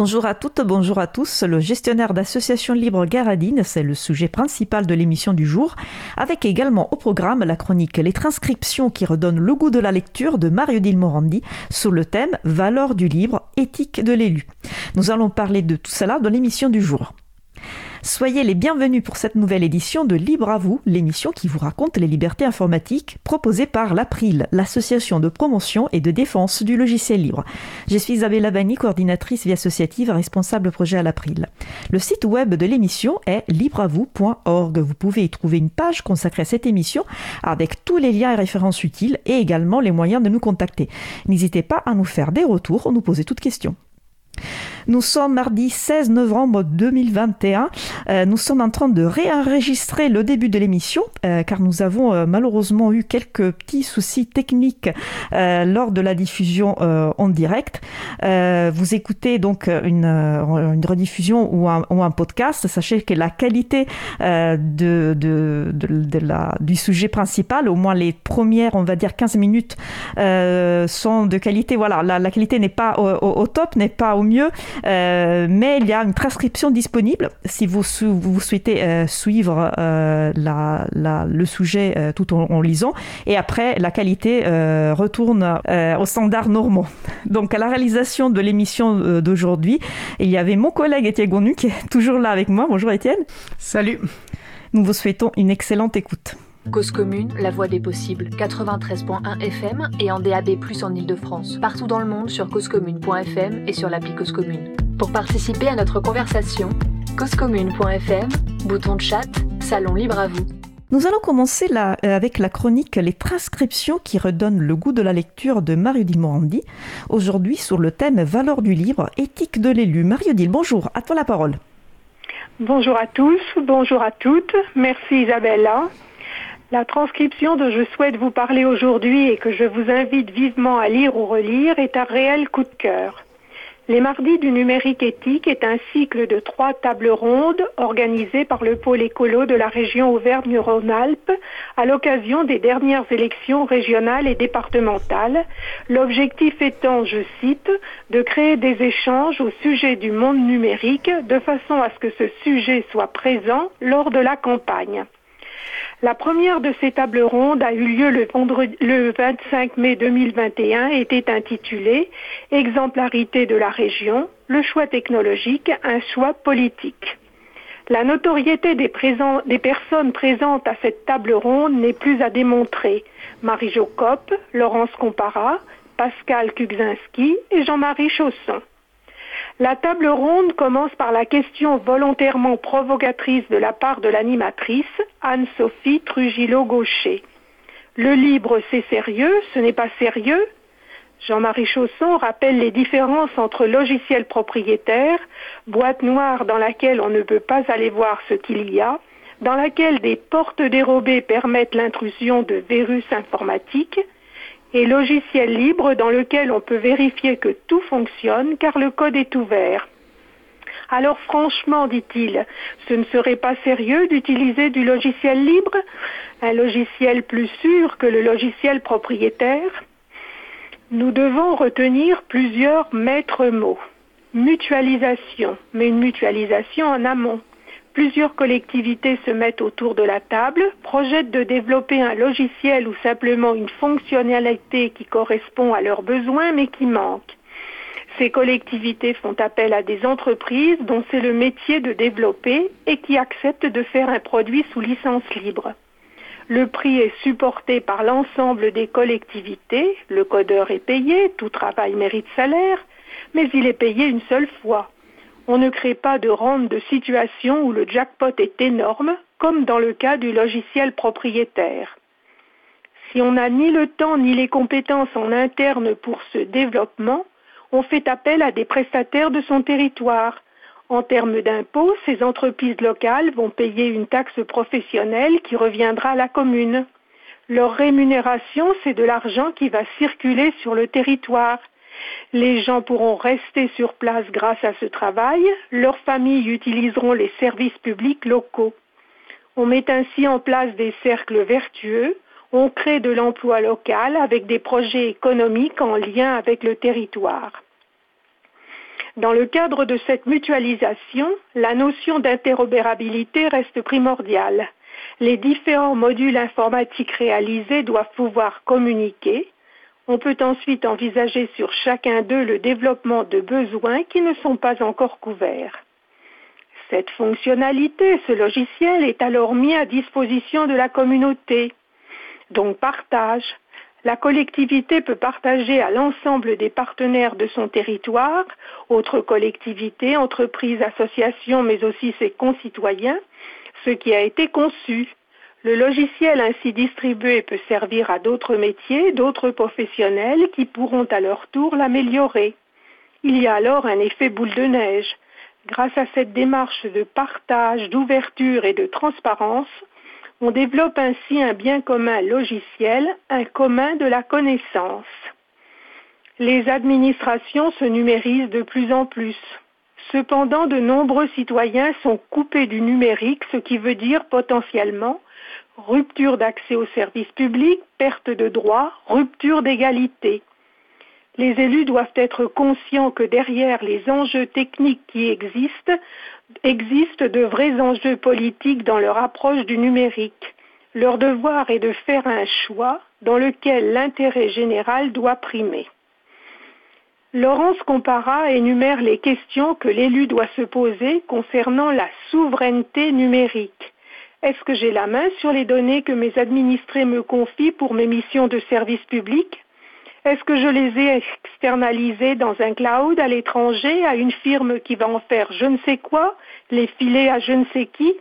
Bonjour à toutes, bonjour à tous. Le gestionnaire d'association libre Garadine, c'est le sujet principal de l'émission du jour, avec également au programme la chronique Les transcriptions qui redonnent le goût de la lecture de Mario Dilmorandi sur le thème Valeur du livre, éthique de l'élu. Nous allons parler de tout cela dans l'émission du jour. Soyez les bienvenus pour cette nouvelle édition de Libre à vous, l'émission qui vous raconte les libertés informatiques proposée par l'April, l'association de promotion et de défense du logiciel libre. Je suis Isabelle Lavani, coordinatrice vie associative responsable projet à l'April. Le site web de l'émission est libreavou.org. Vous pouvez y trouver une page consacrée à cette émission avec tous les liens et références utiles et également les moyens de nous contacter. N'hésitez pas à nous faire des retours ou nous poser toutes questions. Nous sommes mardi 16 novembre 2021. Euh, nous sommes en train de réenregistrer le début de l'émission euh, car nous avons euh, malheureusement eu quelques petits soucis techniques lors de la diffusion en direct. vous écoutez donc une, une rediffusion ou un, ou un, podcast. Sachez que la qualité de, de, de, la, du sujet principal, au moins les premières, on va dire 15 minutes, sont de qualité. Voilà, la, la qualité n'est pas au, au top, n'est pas au mieux. Euh, mais il y a une transcription disponible si vous, vous souhaitez euh, suivre euh, la, la, le sujet tout en, lisant. Et après, la qualité retourne aux standards normaux. Donc, à la réalisation de l'émission d'aujourd'hui, il y avait mon collègue Étienne Gonu qui est toujours là avec moi. Bonjour Étienne. Salut. Nous vous souhaitons une excellente écoute. Cause commune, la voix des possibles, 93.1 FM et en DAB+, en Ile-de-France. Partout dans le monde sur causecommune.fm et sur l'appli Cause Commune. Pour participer à notre conversation, causecommune.fm, bouton de chat, salon libre à vous. Nous allons commencer euh, avec la chronique Les transcriptions qui redonnent le goût de la lecture de Mario-Dil Morandi. Aujourd'hui sur le thème Valeur du livre, éthique de l'élu. Mario-Dil, bonjour, à toi la parole. Bonjour à tous, bonjour à toutes. Merci Isabella. La transcription dont je souhaite vous parler aujourd'hui et que je vous invite vivement à lire ou relire est un réel coup de cœur. Les mardis du numérique éthique est un cycle de trois tables rondes organisées par le pôle écolo de la région Auvergne-Rhône-Alpes à l'occasion des dernières élections régionales et départementales. L'objectif étant, je cite, de créer des échanges au sujet du monde numérique de façon à ce que ce sujet soit présent lors de la campagne. La première de ces tables rondes a eu lieu le, le 25 mai 2021 et était intitulée Exemplarité de la région, le choix technologique, un choix politique. La notoriété des, personnes présentes à cette table ronde n'est plus à démontrer. Marie Jocope, Laurence Compara, Pascal Kugzinski et Jean-Marie Chausson. La table ronde commence par la question volontairement provocatrice de la part de l'animatrice, Anne-Sophie Trujillo-Gaucher. Le libre, c'est sérieux, ce n'est pas sérieux? Jean-Marie Chausson rappelle les différences entre logiciel propriétaire, boîte noire dans laquelle on ne peut pas aller voir ce qu'il y a, dans laquelle des portes dérobées permettent l'intrusion de virus informatiques, et logiciel libre dans lequel on peut vérifier que tout fonctionne car le code est ouvert. Alors franchement, dit-il, ce ne serait pas sérieux d'utiliser du logiciel libre, un logiciel plus sûr que le logiciel propriétaire? Nous devons retenir plusieurs maîtres mots. Mutualisation, mais une mutualisation en amont. Plusieurs collectivités se mettent autour de la table, projettent de développer un logiciel ou simplement une fonctionnalité qui correspond à leurs besoins mais qui manque. Ces collectivités font appel à des entreprises dont c'est le métier de développer et qui acceptent de faire un produit sous licence libre. Le prix est supporté par l'ensemble des collectivités, le codeur est payé, tout travail mérite salaire, mais il est payé une seule fois. On ne crée pas de rente de situation où le jackpot est énorme, comme dans le cas du logiciel propriétaire. Si on n'a ni le temps ni les compétences en interne pour ce développement, on fait appel à des prestataires de son territoire. En termes d'impôts, ces entreprises locales vont payer une taxe professionnelle qui reviendra à la commune. Leur rémunération, c'est de l'argent qui va circuler sur le territoire Les gens pourront rester sur place grâce à ce travail. Leurs familles utiliseront les services publics locaux. On met ainsi en place des cercles vertueux. On crée de l'emploi local avec des projets économiques en lien avec le territoire. Dans le cadre de cette mutualisation, la notion d'interopérabilité reste primordiale. Les différents modules informatiques réalisés doivent pouvoir communiquer. On peut ensuite envisager sur chacun d'eux le développement de besoins qui ne sont pas encore couverts. Cette fonctionnalité, ce logiciel est alors mis à disposition de la communauté. Donc partage, la collectivité peut partager à l'ensemble des partenaires de son territoire, autres collectivités, entreprises, associations, mais aussi ses concitoyens, ce qui a été conçu. Le logiciel ainsi distribué peut servir à d'autres métiers, d'autres professionnels qui pourront à leur tour l'améliorer. Il y a alors un effet boule de neige. Grâce à cette démarche de partage, d'ouverture et de transparence, on développe ainsi un bien commun logiciel, un commun de la connaissance. Les administrations se numérisent de plus en plus. Cependant, de nombreux citoyens sont coupés du numérique, ce qui veut dire potentiellement rupture d'accès aux services publics, perte de droits, rupture d'égalité. Les élus doivent être conscients que derrière les enjeux techniques qui existent, existent de vrais enjeux politiques dans leur approche du numérique. Leur devoir est de faire un choix dans lequel l'intérêt général doit primer. Laurence Compara énumère les questions que l'élu doit se poser concernant la souveraineté numérique. Est-ce que j'ai la main sur les données que mes administrés me confient pour mes missions de service public? Est-ce que je les ai externalisés dans un cloud à l'étranger à une firme qui va en faire je ne sais quoi, les filer à je ne sais qui?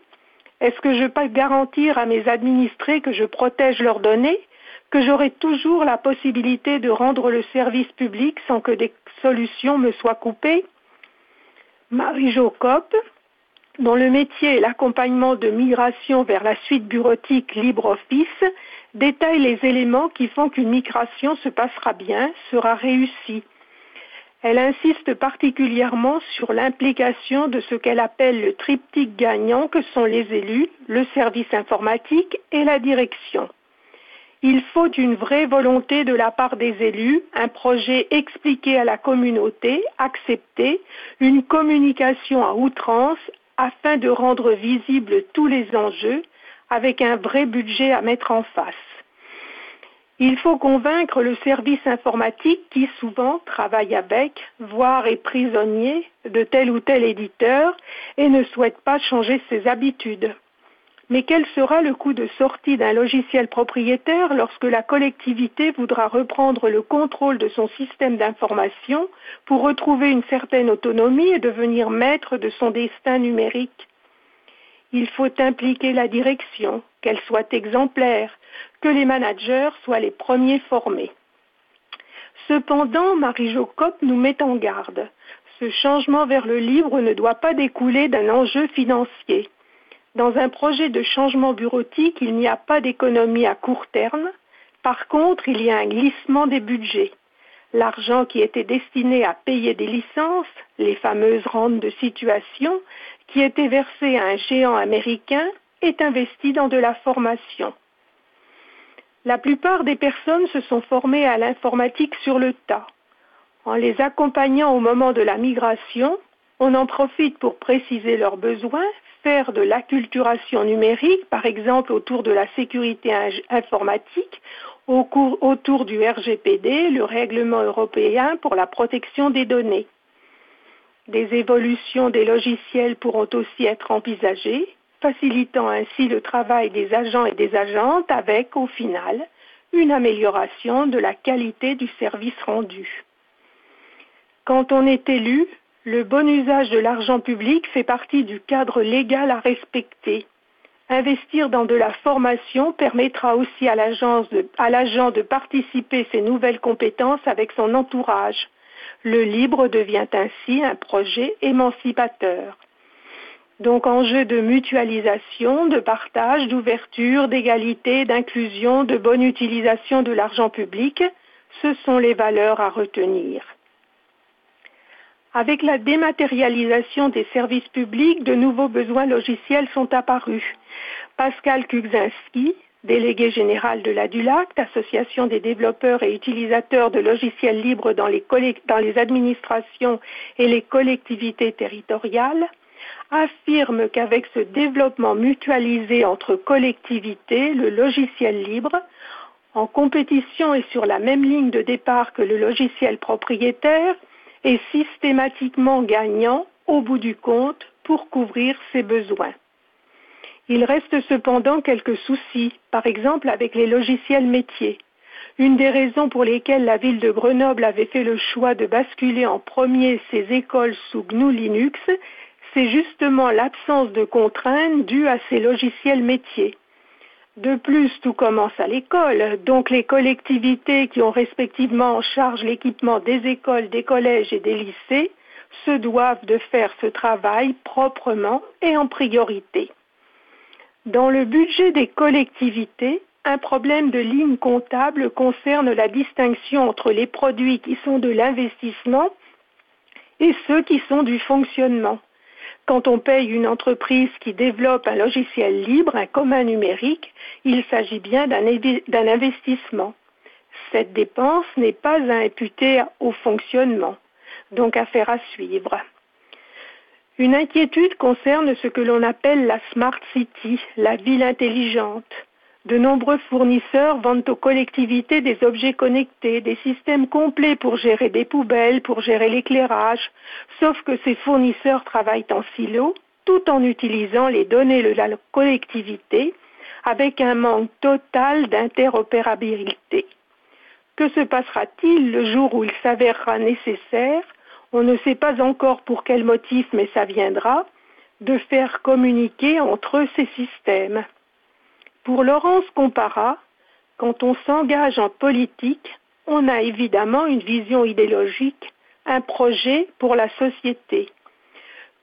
Est-ce que je peux garantir à mes administrés que je protège leurs données, que j'aurai toujours la possibilité de rendre le service public sans que des solutions me soient coupées Marie-Jo dont le métier est l'accompagnement de migration vers la suite bureautique LibreOffice, détaille les éléments qui font qu'une migration se passera bien, sera réussie. Elle insiste particulièrement sur l'implication de ce qu'elle appelle le triptyque gagnant que sont les élus, le service informatique et la direction. Il faut une vraie volonté de la part des élus, un projet expliqué à la communauté, accepté, une communication à outrance afin de rendre visibles tous les enjeux avec un vrai budget à mettre en face. Il faut convaincre le service informatique qui souvent travaille avec, voire est prisonnier de tel ou tel éditeur et ne souhaite pas changer ses habitudes. Mais quel sera le coût de sortie d'un logiciel propriétaire lorsque la collectivité voudra reprendre le contrôle de son système d'information pour retrouver une certaine autonomie et devenir maître de son destin numérique? Il faut impliquer la direction, qu'elle soit exemplaire, que les managers soient les premiers formés. Cependant, Marie-Jo nous met en garde. Ce changement vers le livre ne doit pas découler d'un enjeu financier. Dans un projet de changement bureautique, il n'y a pas d'économie à court terme. Par contre, il y a un glissement des budgets. L'argent qui était destiné à payer des licences, les fameuses rentes de situation, qui était versé à un géant américain, est investi dans de la formation. La plupart des personnes se sont formées à l'informatique sur le tas. En les accompagnant au moment de la migration, on en profite pour préciser leurs besoins, faire de l'acculturation numérique, par exemple autour de la sécurité informatique, autour du RGPD, le règlement européen pour la protection des données. Des évolutions des logiciels pourront aussi être envisagées, facilitant ainsi le travail des agents et des agentes avec, au final, une amélioration de la qualité du service rendu. Quand on est élu, le bon usage de l'argent public fait partie du cadre légal à respecter. Investir dans de la formation permettra aussi à l'agent de, de, participer ses nouvelles compétences avec son entourage, le libre devient ainsi un projet émancipateur. Donc enjeu de mutualisation, de partage, d'ouverture, d'égalité, d'inclusion, de bonne utilisation de l'argent public, ce sont les valeurs à retenir. Avec la dématérialisation des services publics, de nouveaux besoins logiciels sont apparus. Pascal Kugzinski, délégué général de la DULACT, Association des développeurs et utilisateurs de logiciels libres dans les administrations et les collectivités territoriales, affirme qu'avec ce développement mutualisé entre collectivités, le logiciel libre, en compétition et sur la même ligne de départ que le logiciel propriétaire, est systématiquement gagnant au bout du compte pour couvrir ses besoins. Il reste cependant quelques soucis, par exemple avec les logiciels métiers. Une des raisons pour lesquelles la ville de Grenoble avait fait le choix de basculer en premier ses écoles sous GNU Linux, c'est justement l'absence de contraintes due à ces logiciels métiers. De plus, tout commence à l'école, donc les collectivités qui ont respectivement en charge l'équipement des écoles, des collèges et des lycées se doivent de faire ce travail proprement et en priorité. Dans le budget des collectivités, un problème de ligne comptable concerne la distinction entre les produits qui sont de l'investissement et ceux qui sont du fonctionnement. Quand on paye une entreprise qui développe un logiciel libre, un commun numérique, il s'agit bien d'un investissement. Cette dépense n'est pas à imputer au fonctionnement, donc affaire à suivre. Une inquiétude concerne ce que l'on appelle la Smart City, la ville intelligente. De nombreux fournisseurs vendent aux collectivités des objets connectés, des systèmes complets pour gérer des poubelles, pour gérer l'éclairage, sauf que ces fournisseurs travaillent en silo tout en utilisant les données de la collectivité avec un manque total d'interopérabilité. Que se passera-t-il le jour où il s'avérera nécessaire? On ne sait pas encore pour quel motif, mais ça viendra, de faire communiquer entre ces systèmes. Pour Laurence Compara, quand on s'engage en politique, on a évidemment une vision idéologique, un projet pour la société.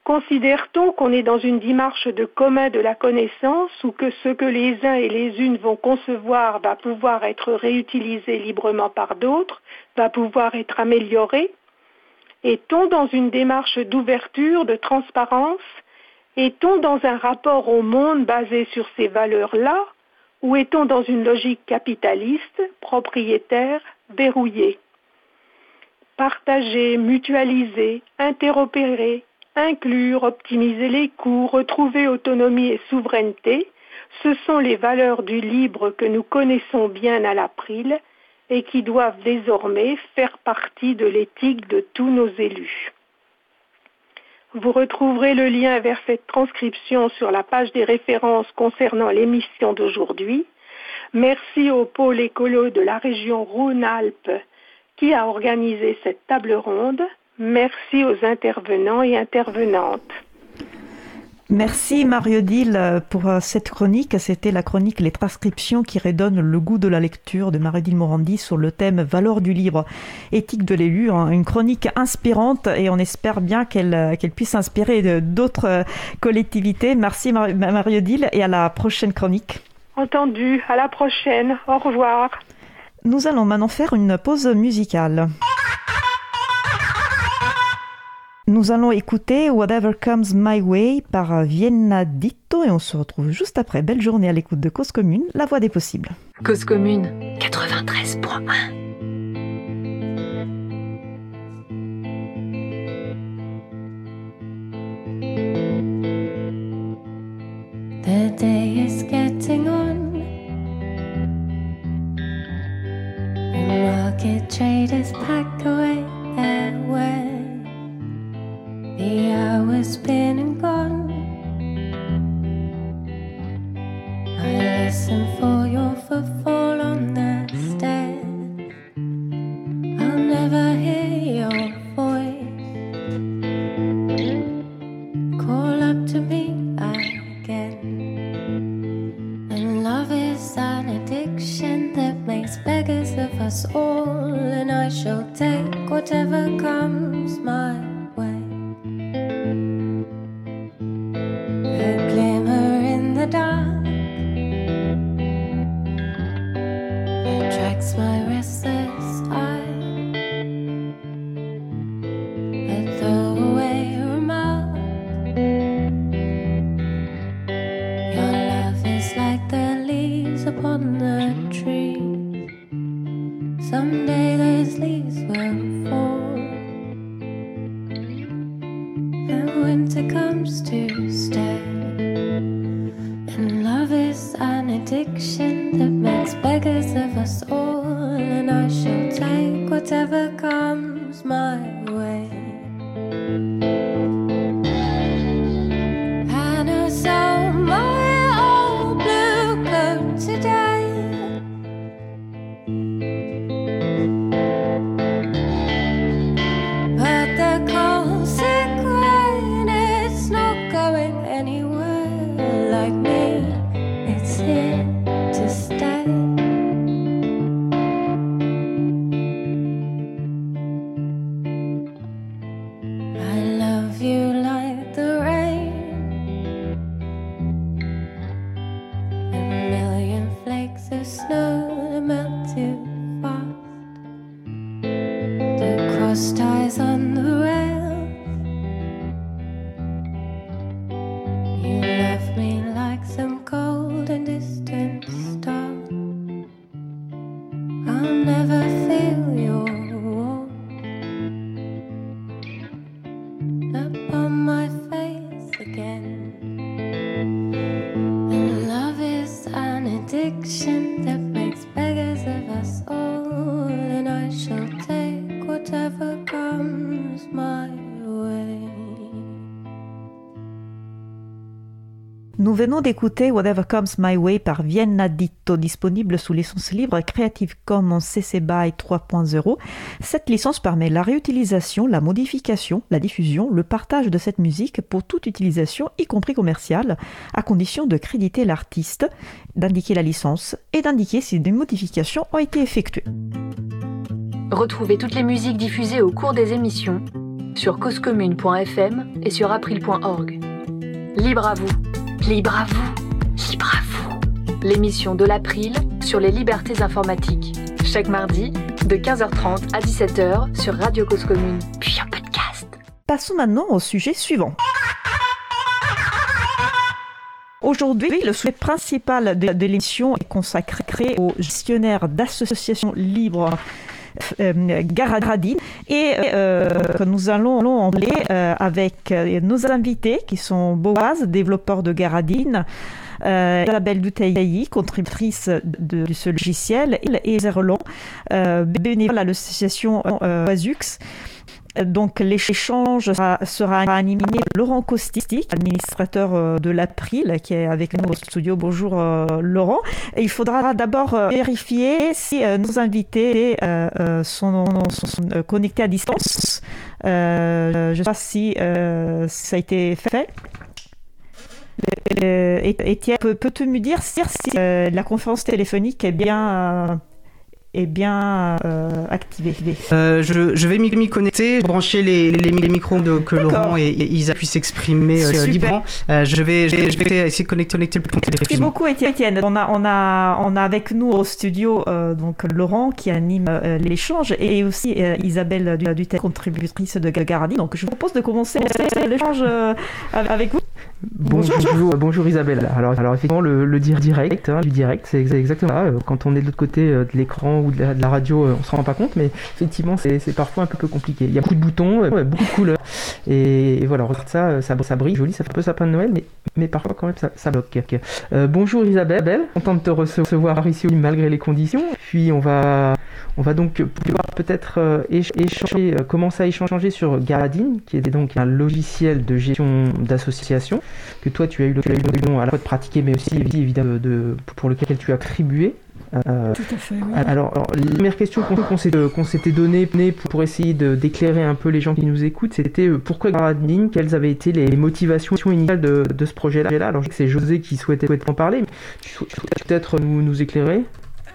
Considère-t-on qu'on est dans une démarche de commun de la connaissance ou que ce que les uns et les unes vont concevoir va pouvoir être réutilisé librement par d'autres, va pouvoir être amélioré? Est-on dans une démarche d'ouverture, de transparence? Est-on dans un rapport au monde basé sur ces valeurs-là? Ou est-on dans une logique capitaliste, propriétaire, verrouillée? Partager, mutualiser, interopérer, inclure, optimiser les coûts, retrouver autonomie et souveraineté, ce sont les valeurs du libre que nous connaissons bien à l'April et qui doivent désormais faire partie de l'éthique de tous nos élus. Vous retrouverez le lien vers cette transcription sur la page des références concernant l'émission d'aujourd'hui. Merci au pôle écolo de la région Rhône-Alpes qui a organisé cette table ronde. Merci aux intervenants et intervenantes. Merci Mario Dill pour euh, cette chronique. C'était la chronique Les transcriptions qui redonnent le goût de la lecture de Mario Dill Morandi sur le thème Valeur du livre, éthique de l'élu. Hein. Une chronique inspirante et on espère bien qu'elle euh, puisse inspirer d'autres euh, collectivités. Merci Mario Dill et à la prochaine chronique. Entendu, à la prochaine. Au revoir. Nous allons maintenant faire une pause musicale. Nous allons écouter Whatever Comes My Way par Vienna Ditto et on se retrouve juste après. Belle journée à l'écoute de Cause Commune, la voix des possibles. Cause Commune 93.1 The day is getting on. market traders pack away their The hours been and gone. I listen for your footfall on the stairs. I'll never hear your voice. Call up to me again. And love is an addiction that makes beggars of us all. And I shall take whatever comes my venons d'écouter Whatever Comes My Way par Vienna Ditto, disponible sous licence libre Creative Commons CC BY 3.0. Cette licence permet la réutilisation, la modification, la diffusion, le partage de cette musique pour toute utilisation, y compris commerciale, à condition de créditer l'artiste, d'indiquer la licence et d'indiquer si des modifications ont été effectuées. Retrouvez toutes les musiques diffusées au cours des émissions sur causecommune.fm et sur april.org. Libre à vous, libre à vous, libre à vous. L'émission de l'April sur les libertés informatiques. Chaque mardi, de 15h30 à 17h sur Radio Cause Commune, puis en podcast. Passons maintenant au sujet suivant. Aujourd'hui, le sujet principal de, l'émission est consacré aux gestionnaires d'associations libres Garadine et euh, nous allons, en parler euh, avec euh, nos invités qui sont Boaz, développeur de Garadine, euh, Isabelle Doutaï, contributrice de, ce logiciel, et Zerlon, euh, bénévole à l'association euh. Donc l'échange sera, sera animé par Laurent Costistic, administrateur euh, de l'April, qui est avec nous au studio. Bonjour euh, Laurent. Il faudra d'abord euh, vérifier si nos invités sont, connectés à distance. Je ne sais pas si ça a été fait. Étienne, peux- peux-tu me dire si la conférence téléphonique est bien, est bien euh, activée Euh, je, je vais m'y connecter, brancher les, les, les micros de, que. Laurent et, et Isa puissent s'exprimer euh, librement. Euh, je, vais, je, vais, je vais essayer de connecter, connecter le plus Merci beaucoup Étienne. On a, on, a, on a avec nous au studio donc Laurent qui anime l'échange et aussi Isabelle Du- contributrice de Gagardi. Donc je vous propose de commencer l'échange avec vous. Bonjour, bonjour, bonjour Isabelle. Alors, alors effectivement, le, le dire direct, hein, du direct, c'est exa- exactement ça. Euh, Quand on est de l'autre côté euh, de l'écran ou de la, de la radio, euh, on se rend pas compte, mais effectivement, c'est parfois un peu, peu compliqué. Il y a beaucoup de boutons, euh, beaucoup de couleurs, et, et voilà, regarde ça, euh, ça, ça brille, joli, ça fait un peu sapin de Noël, mais, mais parfois quand même ça, ça bloque. Euh, bonjour Isabelle, content de te recevoir ici malgré les conditions. Puis on va, on va donc pouvoir peut-être euh, éch- échanger, euh, commencer à échanger sur Garadine, qui est donc un logiciel de gestion d'association que toi tu as eu l'occasion à la fois de pratiquer, mais aussi évidemment de, de- pour lequel tu as attribué. Euh, Tout à fait, oui. alors, alors, la première question qu'on qu'on s'était donnée pour, pour essayer d'éclairer un peu les gens qui nous écoutent, c'était euh, pourquoi Garadine, quelles avaient été les motivations initiales de, de ce projet-là? Alors, je sais que c'est José qui souhaitait, souhaitait en parler, mais tu souhaites peut-être nous, nous éclairer?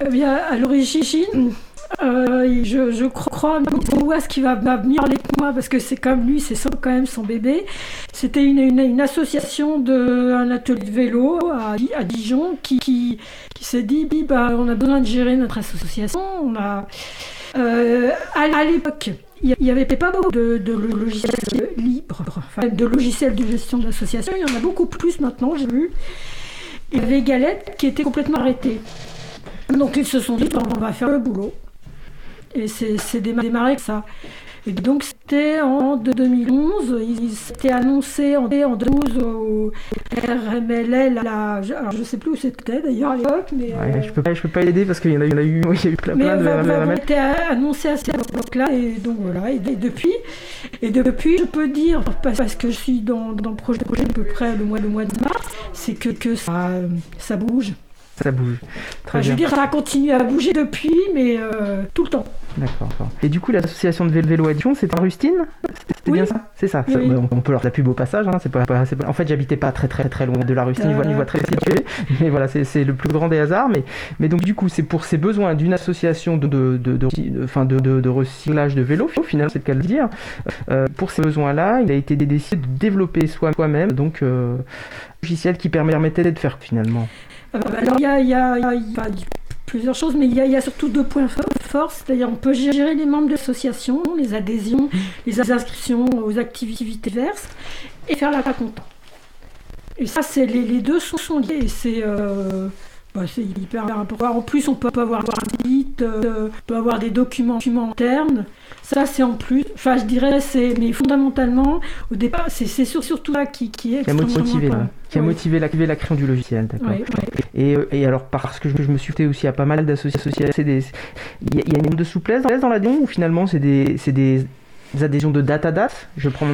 Eh bien, à l'origine, euh, je, je crois, où est-ce qu'il va, venir avec moi parce que c'est comme lui, c'est quand même son bébé. C'était une, association de un atelier de vélo à, Di- à Dijon qui, qui, qui s'est dit, bah, on a besoin de gérer notre association. On a, euh, à, à l'époque, il n'y avait pas beaucoup de, logiciels libres, de logiciels de gestion d'association. Il y en a beaucoup plus maintenant, j'ai vu. Il y avait Galette qui était complètement arrêté. Donc ils se sont dit, on va faire le boulot. Et c'est c'est déma- démarré ça. Et donc c'était en 2011, il s'était annoncé en 2012 au RMLL, alors je ne sais plus où c'était d'ailleurs à l'époque. Mais ouais, je peux pas, je peux pas aider parce qu'il y en a, il y en a eu, il y a eu plein, mais de RMLL. été annoncé à cette époque-là et donc voilà. Et, depuis, et depuis, je peux dire parce que je suis dans, dans le projet, projet à peu près le mois, le mois de mars, c'est que, que ça, ça bouge ça bouge. Très enfin, je veux dire, ça a continué à bouger depuis, mais euh, tout le temps. D'accord. Et du coup, l'association de vélo Addition, c'est en Rustine? C'était oui. bien ça? C'est ça. Oui, oui. On peut leur la pub au passage. Hein, c'est pas, pas, pas, En fait, j'habitais pas très très très loin de la Rustine, euh... une voie très située. Mais voilà, c'est le plus grand des hasards. Mais, mais donc, du coup, c'est pour ces besoins d'une association de, de, de, de, de, recyclage de vélo, au final, c'est le cas de le dire. Euh, pour ces besoins-là, il a été décidé de développer soi-même donc euh, un logiciel qui permettait de faire finalement. Alors, il y a, il y a, y a, y a plusieurs choses, mais il y, a, surtout deux points forts. C'est-à-dire, on peut gérer les membres de l'association, les adhésions, les inscriptions aux activités diverses, et faire la compta. Et ça, c'est les, deux sont, sont liés. Et c'est euh, bah, hyper important. En plus, on peut avoir un site, euh, on peut avoir des documents, documents internes. Ça, c'est en plus. Enfin, je dirais, c'est. Mais fondamentalement, au départ, c'est surtout là qui, qui est. Qui a motivé, là. Qui a Oui. motivé la, la création du logiciel, d'accord. Oui, oui. Et, euh, et alors, parce que je, je me suis fait aussi à pas mal d'associations, c'est des- il y, a- il y a une de souplesse dans l'adhésion ou finalement c'est des, c'est des adhésions de date à date Je prends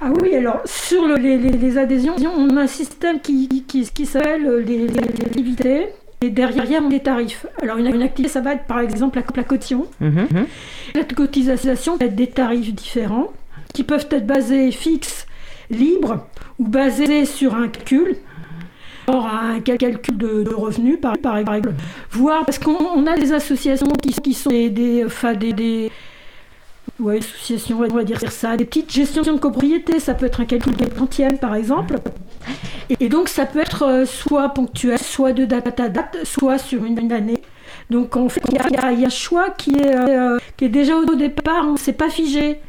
Ah oui, alors sur le- les, adhésions, on a un système qui, qui, qui s'appelle les, les- activités. Et derrière, on a des tarifs. Alors, une, une activité, ça va être par exemple la, la. Mhm, mhm. La cotisation peut être des tarifs différents qui peuvent être basés fixes, libres ou basés sur un calcul. Or, un cal- calcul de, de revenus, par, par exemple. Voire, parce qu'on on a des associations qui, qui sont des, des, enfin, des, des- ouais, associations, on va dire ça, des petites gestions de copropriété. Ça peut être un calcul de quantième, par exemple. Et, donc, ça peut être euh, soit ponctuel, soit de date à date, soit sur une, année. Donc, en fait, il y a, un choix qui est, euh, qui est déjà au départ, on ne s'est pas figé.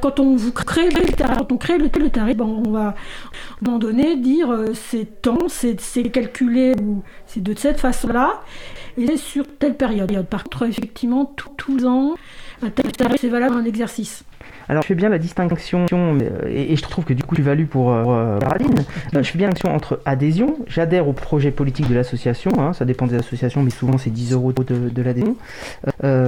Quand on vous crée le tarif, quand on crée le, le tarif, ben, on va à un moment donné dire euh, c'est temps, c'est calculé ou c'est de cette façon-là, et c'est sur telle période. Par contre, effectivement, tout- tous les ans, un tarif, c'est valable un exercice. Alors je fais bien la distinction, euh, et, je trouve que du coup tu values pour euh. Euh, je fais bien la distinction entre adhésion, j'adhère au projet politique de l'association, hein, ça dépend des associations, mais souvent c'est 10 euros de, de l'adhésion. Euh,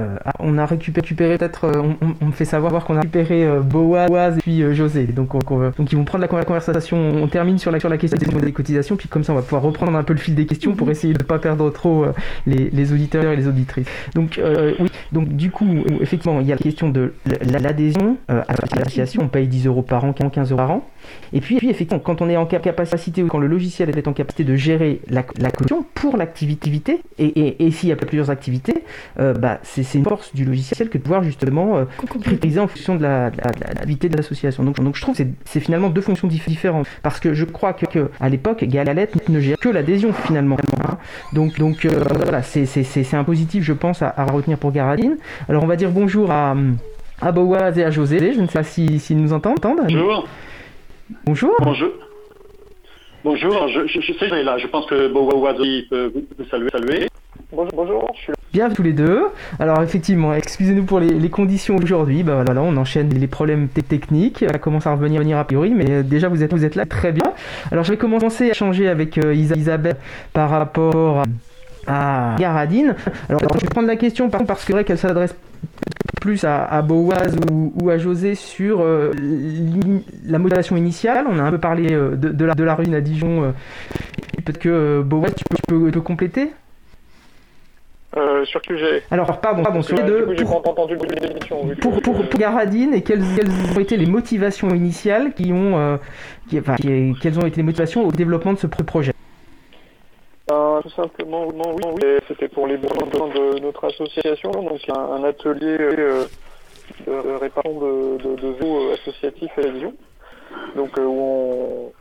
euh, ah, on a récupéré, récupéré peut-être, euh, on, me fait savoir qu'on a récupéré euh, Boaz et puis euh, José. Donc, on- on- donc ils vont prendre la, con- la conversation. On termine sur la, sur la question des, cotisations, puis comme ça on va pouvoir reprendre un peu le fil des questions pour essayer de ne pas perdre trop les, les auditeurs et les auditrices. Donc oui, donc du coup effectivement il y a la question de l'adhésion à l'association. On paye 10 euros par an, 15 euros par an. Et puis, puis effectivement quand on est en cap- capacité ou quand le logiciel est en capacité de gérer la, la caution pour l'activité et, et, et s'il y a plusieurs activités, bah, c'est c'est une force du logiciel que de pouvoir justement euh, prioriser en fonction de la- de la- de la- de l'activité de l'association. Donc, donc je trouve que c'est- finalement deux fonctions dif- différentes. Parce que je crois que, que à l'époque, Galette ne gère que l'adhésion finalement. hein. Donc, donc euh, voilà, c'est- un positif, je pense, à, à retenir pour Garadine. Alors on va dire bonjour à, à Boaz et à José. Je ne sais pas s'ils si, nous entendent. Bonjour. Bonjour. Bonjour. Bonjour, je, je, je sais qu'il est là. Je pense que Bowawazi peut vous saluer. saluer. Bonjour, bonjour, je suis là. Bien tous les deux. Alors effectivement, excusez-nous pour les, conditions aujourd'hui. Bah voilà, on enchaîne les problèmes te- techniques. Ça commence à revenir venir a priori, mais euh, déjà vous êtes vous êtes là très bien. Alors je vais commencer à changer avec euh, Isa- Isabelle par rapport à Garadine. Alors, je vais prendre la question parce que vrai qu'elle s'adresse plus à, à Boaz ou, à José sur euh, la motivation initiale. On a un peu parlé de, la, de la ruine à Dijon. Peut-être que Boaz, tu peux, tu peux compléter? Euh, sur sujet Alors, pardon, pardon, sur les deux. Pour- pour, pour, pour Garadine et quelles, quelles ont été les motivations initiales qui ont, euh, qui- enfin, qui- quelles ont été les motivations au développement de ce pro- projet? Euh, tout simplement, oui, oui, c'était pour les besoins de notre association, donc un, un atelier euh, de réparation de, de, associatifs à Lyon, donc euh, où on,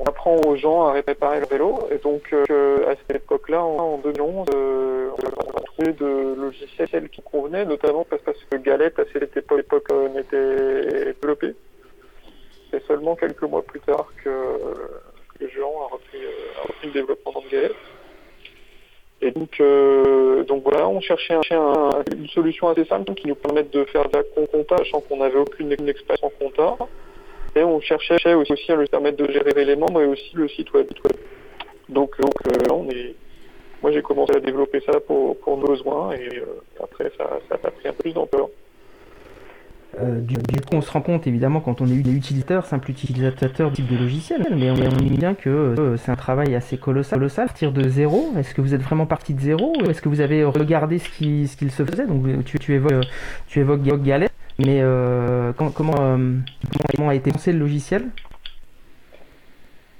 on apprend aux gens à réparer leur vélo, et donc euh, à cette époque-là, en, en 2011, euh, on a trouvé de logiciels qui convenaient, notamment parce, que Galette à cette époque, euh, n'était développé. C'est seulement quelques mois plus tard que, que Jean a repris, le développement de Galette. Et donc, donc voilà, on cherchait, un, une solution assez simple qui nous permette de faire de la compta, sachant qu'on n'avait aucune expérience en compta. Et on cherchait aussi à lui permettre de gérer les membres et aussi le site web. Donc, donc là, on est, moi j'ai commencé à développer ça pour, pour nos besoins et après ça, ça a pris un peu plus d'ampleur. Euh, du, coup, on se rend compte évidemment quand on est utilisateur, simple utilisateur type de logiciel, mais on est bien que euh, c'est un travail assez colossal, colossal, partir de zéro. Est-ce que vous êtes vraiment parti de zéro? Est-ce que vous avez regardé ce qui ce qu'il se faisait? Donc tu, tu évoques tu évoques Galette, mais euh, comment, a été pensé le logiciel?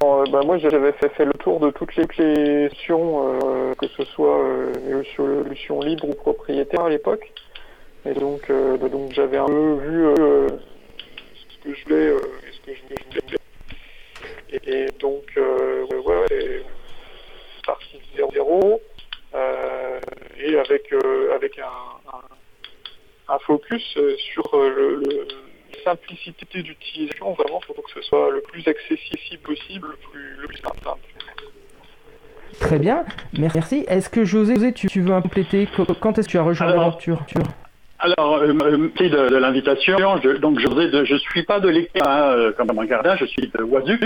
Bah, moi j'avais fait, le tour de toutes les questions, que ce soit solution libre ou propriétaire à l'époque. Et donc, euh, donc j'avais un peu vu euh, ce que je voulais euh, et ce que je voulais. Et, et donc, ouais, ouais, parti de 0 et avec, avec un, un, un focus sur le, le simplicité d'utilisation, vraiment, il faut que ce soit le plus accessible possible, le plus, le plus simple. Très bien, merci. Est-ce que José, tu, tu veux compléter? Quand est-ce que tu as rejoint l'aventure? Alors, euh, merci de, de l'invitation. donc, je je suis pas de l'équipe hein, euh, comme un gardien, je suis de Wazux.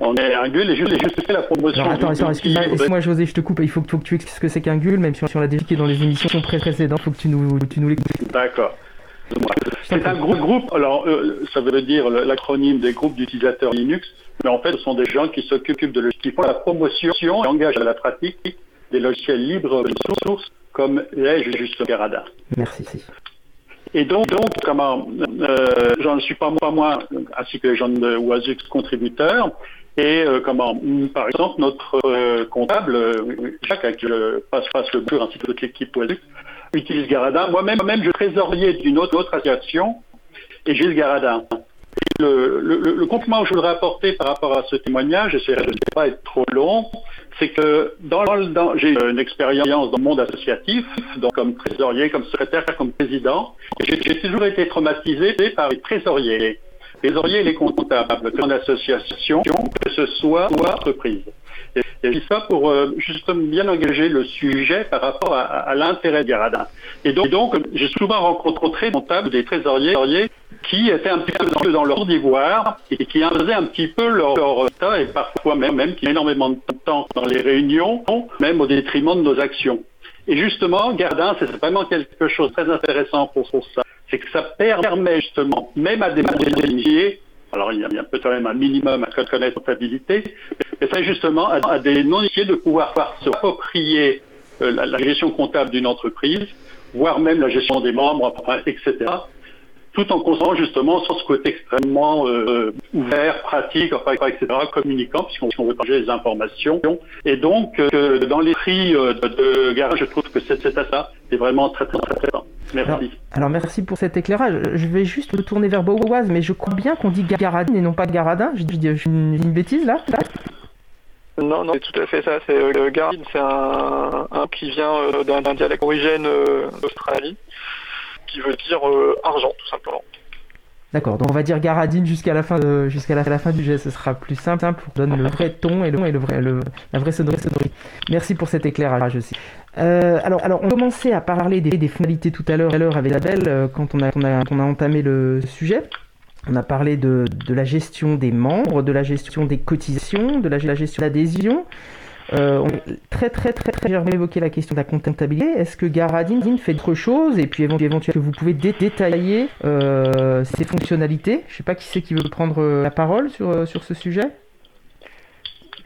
On est un GUL et juste, juste fait la promotion. Alors, attends, attends excuse-moi, José, je te coupe. Il faut, faut que tu expliques ce que c'est qu'un GUL, même si on, l'a déjà dans les émissions précédentes. Il faut que tu nous, tu nous l'expliques. D'accord. C'est un groupe, groupe alors euh, ça veut dire l'acronyme des groupes d'utilisateurs Linux, mais en fait ce sont des gens qui s'occupent de qui font la promotion et engagent à la pratique des logiciels libres de source comme l'est juste Garada. Merci. Et donc, donc comment, euh, j'en suis pas moi, moi, ainsi que les gens de Oasux contributeurs. Et euh, comment, par exemple, notre euh, comptable, euh, Jacques, qui passe, passe le pur ainsi que toute l'équipe Oasux, utilise Garadin. Moi-même, même, je trésorier d'une autre, autre association et Gilles Garadin. Le, le, le, complément que je voudrais apporter par rapport à ce témoignage, j'essaierai de ne pas être trop long, c'est que dans, dans j'ai une expérience dans le monde associatif, donc comme trésorier, comme secrétaire, comme président. J'ai toujours été traumatisé par les trésoriers. Les trésoriers et les comptables dans l'association, que ce soit ou entreprise. Et je dis ça pour euh, justement bien engager le sujet par rapport à, à l'intérêt de Garadin. Et donc, donc j'ai souvent rencontré des comptables, des trésoriers qui étaient un petit peu dans, leur d'ivoire et qui faisaient un petit peu leur, leur temps et parfois même, même qui énormément de temps dans les réunions, même au détriment de nos actions. Et justement, Gardin, c'est vraiment quelque chose de très intéressant pour, ça. C'est que ça permet justement, même à des initiés, alors il y a, peut-être même un minimum à connaître comptabilité, mais c'est justement à, des non-initiés de pouvoir se approprier euh, la, la, gestion comptable d'une entreprise, voire même la gestion des membres, etc tout en conservant justement sur ce côté extrêmement euh, ouvert, pratique, enfin, etc., communicant, puisqu'on veut partager les informations. Et donc, euh, dans les prix euh, de, garage, je trouve que c'est à ça. C'est vraiment très, très, très, très bien. Merci. Alors, merci pour cet éclairage. Je vais juste me tourner vers Boaz, mais je crois bien qu'on dit Garadin et non pas Garadin. Je dis une, une bêtise là, non, non, c'est tout à fait ça. C'est euh, Garadin, c'est un, un, qui vient d'un dialecte origine d'Australie qui veut dire euh, argent, tout simplement. D'accord, donc on va dire Garadine jusqu'à la fin de, la, fin du jet, ce sera plus simple, simple pour donner le vrai ton et le et le vrai le, la vraie sonorité. Merci pour cet éclairage aussi. Euh, alors, alors on commençait à parler des, des finalités tout à l'heure, avec Isabelle euh, quand on a, on on a entamé le sujet. On a parlé de, de, la gestion des membres, de la gestion des cotisations, de la, gestion d'adhésion. Euh, on très très très très j'ai évoqué la question de la comptabilité. Est-ce que Garadine fait d'autres choses et puis éventuellement que vous pouvez détailler euh, ses fonctionnalités? Je sais pas qui c'est qui veut prendre euh, la parole sur, euh, sur ce sujet.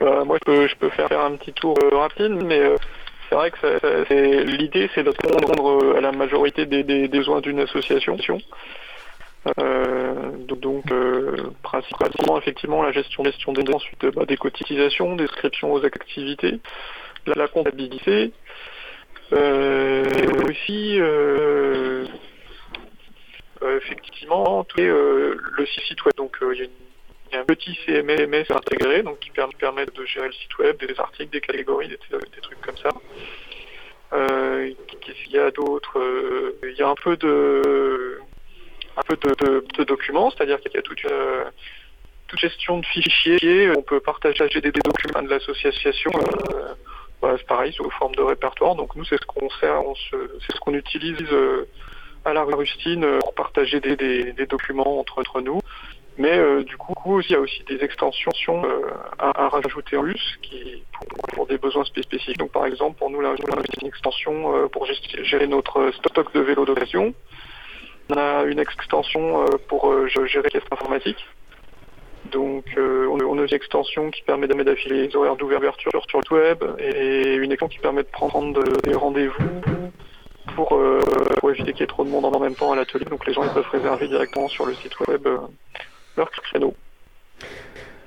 Euh, moi, je peux, je peux, faire un petit tour rapide, mais c'est vrai que l'idée, c'est de répondre à la majorité des, des, des besoins d'une association. Euh, donc, euh, principalement effectivement la gestion, gestion des ensuite bah, des cotisations, description aux activités, la, la comptabilité, euh, et aussi euh, euh, effectivement tout euh, le site web. Donc il y, y, a un petit CMS intégré donc qui permet, de gérer le site web, des articles, des catégories, des, des trucs comme ça. Qu'est-ce qu'il y a d'autre? Il y a un peu de un peu de, documents, c'est-à-dire qu'il y a toute, euh, toute gestion de fichiers, on peut partager des, documents de l'association, euh, bah, c'est pareil sous forme de répertoire. Donc nous, c'est ce qu'on c'est ce qu'on utilise à la rustine pour partager des, documents entre, nous. Mais euh, du coup, il y a aussi des extensions euh, à, rajouter en plus qui, pour, des besoins spécifiques. Donc par exemple, pour nous, là, on a une extension euh, pour gérer notre stock de vélos d'occasion. On a une extension pour gérer les caisses informatiques. Donc on a une extension qui permet d'affiler les horaires d'ouverture sur le web et une extension qui permet de prendre des rendez-vous pour, éviter qu'il y ait trop de monde en même temps à l'atelier. Donc les gens peuvent réserver directement sur le site web leur créneau.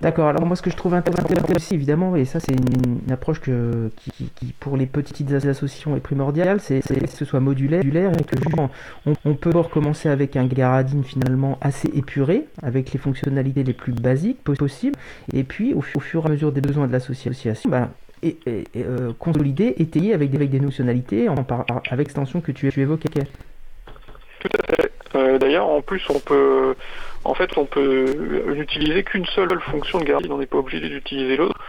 D'accord, alors moi ce que je trouve intéressant aussi évidemment, et ça c'est une, approche que, qui, pour les petites associations est primordiale, c'est que ce soit modulaire, et que justement on, on, peut recommencer avec un Garadine finalement assez épuré, avec les fonctionnalités les plus basiques possibles, et puis au, fur et à mesure des besoins de l'association, bah, euh, consolider, étayer avec des, avec des fonctionnalités en, avec extension que tu, tu évoquais. Tout à fait. Euh, D'ailleurs, en plus, on peut, en fait, on peut n'utiliser qu'une seule fonction de garde. On n'est pas obligé d'utiliser l'autre.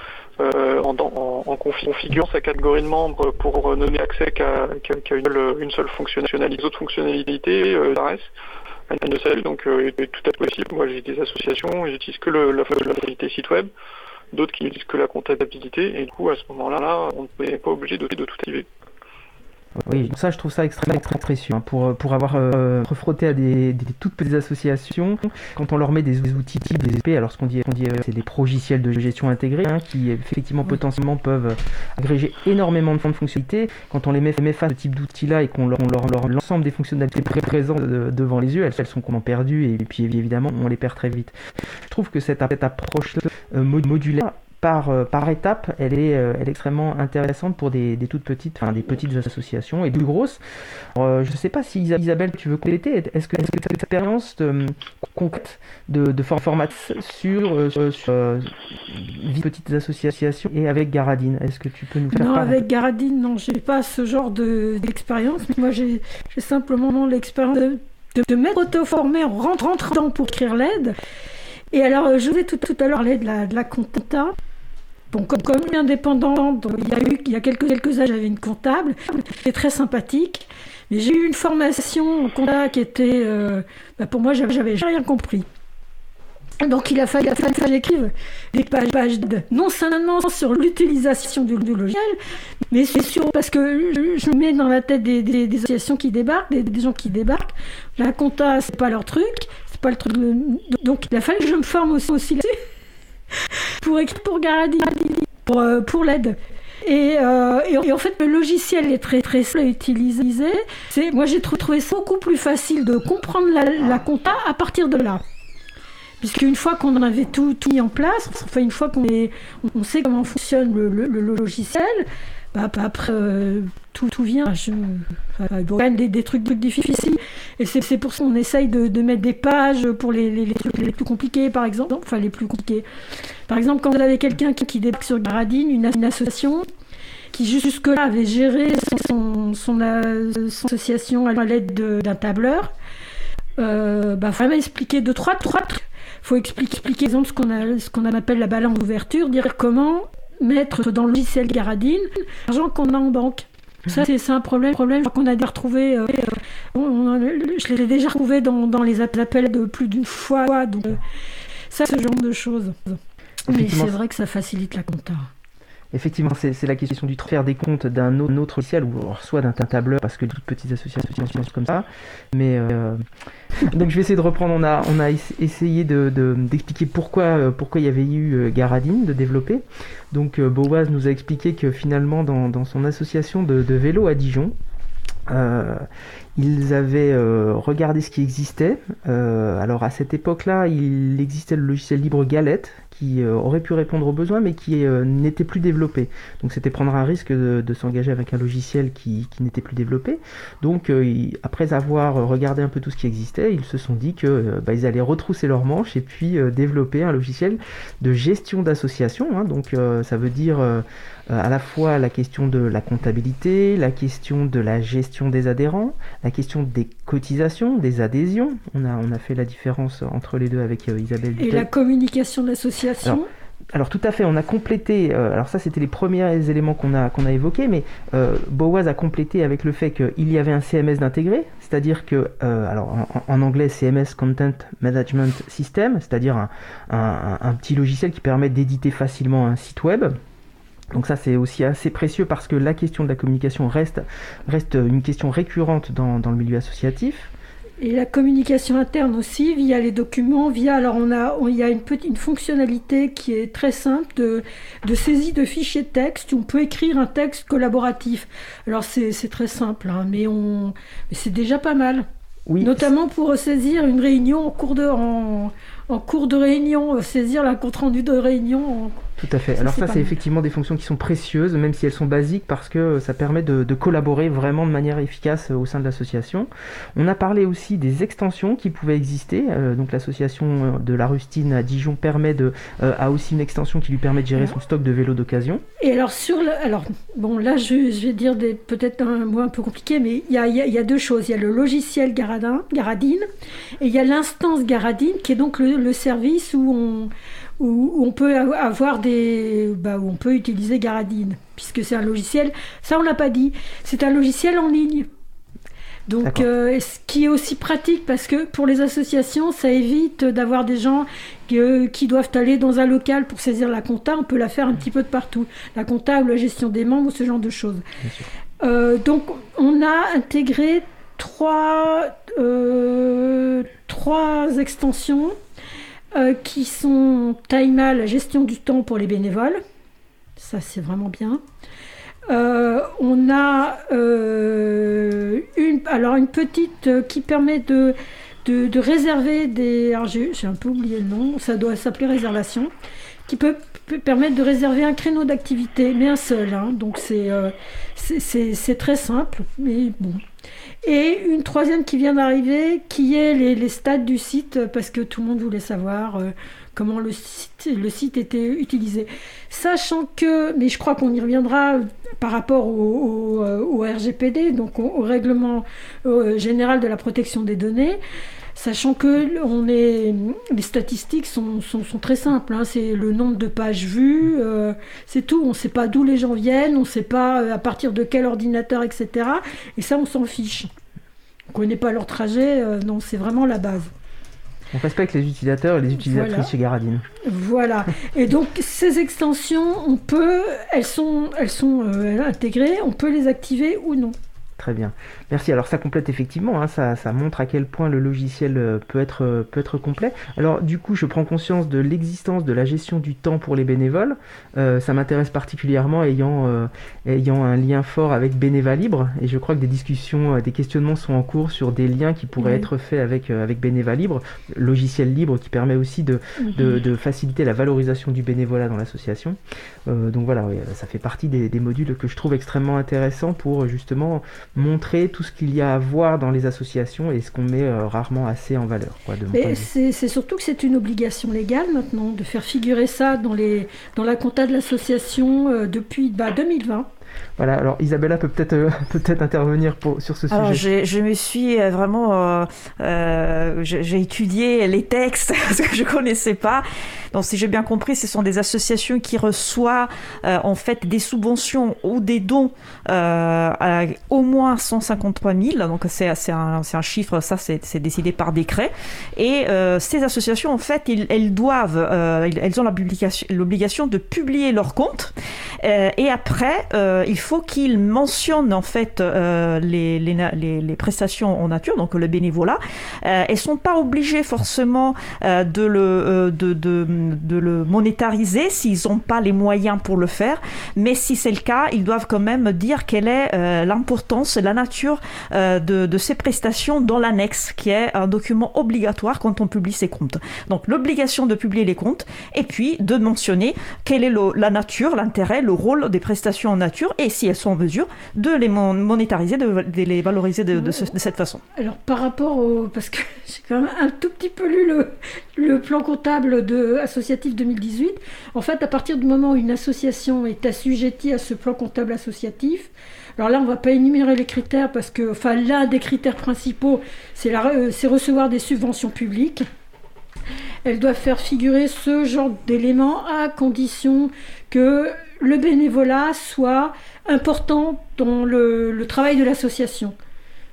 Euh, en, en, en, configurant sa catégorie de membres pour donner accès qu'à qu une, une, seule fonctionnalité. Les autres fonctionnalités, euh, de celles, donc euh, est tout à possible. Moi, j'ai des associations, j'utilise que le, la fonctionnalité site web, d'autres qui n'utilisent que la comptabilité, et du coup, à ce moment-là, là, on n'est pas obligé de, de tout activer. Oui, ça je trouve ça extrêmement très précieux hein, pour, pour avoir euh, refrotté à des, des, toutes petites associations. Quand on leur met des outils type des SP, alors ce qu'on dit, on dit euh, c'est des progiciels de gestion intégrés hein, qui effectivement potentiellement peuvent agréger énormément de fonctionnalités. Quand on les met, face à ce type d'outils-là et qu'on leur, leur, leur l'ensemble des fonctionnalités présentes de, devant les yeux, elles, elles sont complètement perdues et, et, puis évidemment on les perd très vite. Je trouve que cette, cette approche euh, modulaire par, euh, par étape, elle est, euh, elle est extrêmement intéressante pour des, des, toutes petites, enfin des petites associations et plus grosses. Euh, je ne sais pas si Isabelle, tu veux compléter. Est-ce que, est-ce que tu as une expérience de, concrète de, de format sur, sur petites associations et avec Garadine Est-ce que tu peux nous faire Non, avec Garadine, non, j'ai pas ce genre de, d'expérience. Moi, j'ai, j'ai simplement l'expérience de, de, de m'être auto-formé en rentrant pour écrire l'aide. Et alors, je vous ai tout, tout à l'heure parlé de la, de la compta. Comme, comme indépendante, il y a eu il y a quelques, quelques années, j'avais une comptable, qui est très sympathique. Mais j'ai eu une formation en compta qui était, euh, bah pour moi, j'avais rien compris. Donc il a fallu, que j'écrive des pages, non seulement sur l'utilisation du, logiciel, mais c'est sûr parce que je, je, mets dans la tête des, associations qui débarquent, des, gens qui débarquent. La compta, c'est pas leur truc, c'est pas le truc. Donc il a fallu que je me forme aussi, aussi là-dessus pour pour pour, euh, pour l'aide. Et, euh, et, en fait, le logiciel est très très simple à utiliser. C'est, moi, j'ai trouvé ça beaucoup plus facile de comprendre la, compta à partir de là. Puisqu'une fois qu'on avait tout, tout mis en place, enfin une fois qu'on on sait comment fonctionne le logiciel, bah, après euh, tout, tout vient. Je, enfin, bon, des, des trucs difficiles. Et c'est pour ça qu'on essaye de, de, mettre des pages pour les, les, les, trucs les plus compliqués, par exemple. Enfin, les plus compliqués. Par exemple, quand vous avez quelqu'un qui, qui débarque sur Garadine, une, une association qui jusque-là avait géré son, son, son association à l'aide d'un tableur, euh, bah, vraiment expliquer deux, trois, trois trucs faut expliquer, expliquer exemple, ce qu'on ce qu'on appelle la balance d'ouverture, dire comment mettre dans le logiciel Garadine l'argent qu'on a en banque. Ça, c'est un problème, problème qu'on a déjà retrouvé. Euh, on, on, je l'ai déjà retrouvé dans, dans, les appels de plus d'une fois. Donc, euh, ça, ce genre de choses. Mais c'est vrai que ça facilite la compta. Effectivement, c'est la question du faire des comptes d'un autre, autre logiciel ou soit d'un tableur parce que toutes petites associations comme ça. Mais euh, donc je vais essayer de reprendre. On a, essayé d'expliquer euh, pourquoi il y avait eu euh, Garadine de développer. Donc Boaz nous a expliqué que finalement dans, son association de, de vélo à Dijon, euh, ils avaient euh, regardé ce qui existait. Euh, alors à cette époque-là, il existait le logiciel libre Galette qui euh, aurait pu répondre aux besoins mais qui euh, n'était plus développé. Donc c'était prendre un risque de, de s'engager avec un logiciel qui, qui n'était plus développé. Donc il, après avoir regardé un peu tout ce qui existait, ils se sont dit que bah, ils allaient retrousser leurs manches et puis développer un logiciel de gestion d'association. Hein. Donc ça veut dire à la fois la question de la comptabilité, la question de la gestion des adhérents, la question des cotisations, des adhésions. On a, on a fait la différence entre les deux avec euh, Isabelle Et la communication de l'association? Alors tout à fait, on a complété, euh, alors ça c'était les premiers éléments qu'on a, qu'on a évoqués, mais euh, Boaz a complété avec le fait qu'il y avait un CMS d'intégrer, c'est-à-dire que, euh, alors en, anglais CMS Content Management System, c'est-à-dire un, un, petit logiciel qui permet d'éditer facilement un site web. Donc ça c'est aussi assez précieux parce que la question de la communication reste, reste une question récurrente dans, dans le milieu associatif. Et la communication interne aussi, via les documents, via. Alors, on a, il y a une, petite, une fonctionnalité qui est très simple de, de saisie de fichiers texte. On peut écrire un texte collaboratif. Alors, c'est très simple, hein, mais, on, mais c'est déjà pas mal. Oui. Notamment pour saisir une réunion en cours de, en, en cours de réunion, saisir la compte rendu de réunion tout à fait. Alors ça, c'est effectivement des fonctions qui sont précieuses, même si elles sont basiques, parce que ça permet de, collaborer vraiment de manière efficace au sein de l'association. On a parlé aussi des extensions qui pouvaient exister. Euh, donc l'association de la Rustine à Dijon permet de, euh, a aussi une extension qui lui permet de gérer son stock de vélos d'occasion. Et alors sur le, alors bon là je, vais dire peut-être un mot un peu compliqué, mais il y a, y a, deux choses. Il y a le logiciel Garadin, Garadine et il y a l'instance Garadine qui est donc le service où on où, on peut avoir des, bah, où on peut utiliser Garadine, puisque c'est un logiciel. Ça, on l'a pas dit. C'est un logiciel en ligne. Donc, euh, ce qui est aussi pratique parce que pour les associations, ça évite d'avoir des gens qui doivent aller dans un local pour saisir la compta. On peut la faire un petit peu de partout. La compta ou la gestion des membres, ce genre de choses. Euh, donc, on a intégré trois, euh, trois extensions euh, qui sont Taima, la gestion du temps pour les bénévoles. Ça, c'est vraiment bien. Euh, on a euh, une, alors une petite qui permet de, de, réserver des. J'ai un peu oublié le nom, ça doit s'appeler réservation, qui peut, permettre de réserver un créneau d'activité, mais un seul. Hein. donc c'est c'est très simple, mais bon, et une troisième qui vient d'arriver, qui est les, stades du site, parce que tout le monde voulait savoir euh, comment le site, le site était utilisé. Sachant que, mais je crois qu'on y reviendra par rapport au, RGPD, donc au, règlement euh, général de la protection des données, sachant que on est, les statistiques sont, très simples. Hein. c'est le nombre de pages vues, euh, c'est tout. On ne sait pas d'où les gens viennent, on ne sait pas à partir de quel ordinateur, etc. Et ça, on s'en fiche. On ne connaît pas leur trajet, euh, non, c'est vraiment la base. On respecte les utilisateurs et les utilisatrices chez Garadine. Voilà. Et donc ces extensions, on peut, elles sont, elles sont euh, intégrées, on peut les activer ou non. Très bien. Merci. Alors ça complète effectivement, hein, ça, montre à quel point le logiciel euh, peut être, euh, peut être complet. Alors du coup, je prends conscience de l'existence de la gestion du temps pour les bénévoles. Euh, ça m'intéresse particulièrement ayant, ayant un lien fort avec Bénéva Libre. Et je crois que des discussions, des questionnements sont en cours sur des liens qui pourraient être faits avec, avec Bénéva Libre, logiciel libre qui permet aussi de, de, mhm. faciliter la valorisation du bénévolat dans l'association. donc voilà, ça fait partie des, des modules que je trouve extrêmement intéressants pour justement montrer tout ce qu'il y a à voir dans les associations et ce qu'on met euh, rarement assez en valeur. c'est surtout que c'est une obligation légale maintenant de faire figurer ça dans, les, dans la compta de l'association euh, depuis bah, 2020. Voilà, alors Isabella peut peut-être euh, peut-être intervenir pour, sur ce sujet. Je me suis euh, vraiment, euh, j'ai étudié les textes parce que je connaissais pas. Donc si j'ai bien compris, ce sont des associations qui reçoivent en fait des subventions ou des dons à au moins 153 000. Donc c'est un, un, chiffre, ça c'est décidé par décret. Et ces associations en fait, elles doivent, elles ont l'obligation de publier leurs comptes. Et après, il faut qu'il mentionne en fait euh, les, prestations en nature, donc le bénévolat. Euh, elles sont pas obligées forcément euh, de, le, euh, monétariser s'ils n'ont pas les moyens pour le faire. Mais si c'est le cas, ils doivent quand même dire quelle est l'importance, la nature de, de ces prestations dans l'annexe, qui est un document obligatoire quand on publie ses comptes. Donc l'obligation de publier les comptes et puis de mentionner quelle est la nature, l'intérêt, le rôle des prestations en nature et si elles sont en mesure de les monétariser, de, les valoriser de, cette façon. Alors par rapport au... Parce que j'ai quand même un tout petit peu lu le, plan comptable associatif 2018. En fait, à partir du moment où une association est assujettie à ce plan comptable associatif, alors là, on ne va pas énumérer les critères parce que, enfin, l'un des critères principaux, c'est recevoir des subventions publiques. elles doivent faire figurer ce genre d'éléments à condition que le bénévolat soit important dans le, travail de l'association.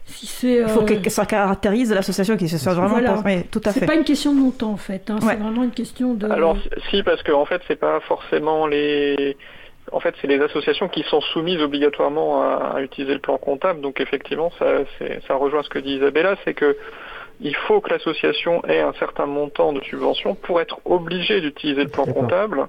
Si Il faut que ça caractérise l'association, qui se soit vraiment voilà. tout à fait. C'est pas une question de montant en fait, hein. c'est vraiment une question de. Alors si, parce qu'en en fait c'est pas forcément les en fait, c'est les associations qui sont soumises obligatoirement à, utiliser le plan comptable. Donc effectivement, ça, ça rejoint ce que dit Isabella, c'est que il faut que l'association ait un certain montant de subvention pour être obligée d'utiliser le plan comptable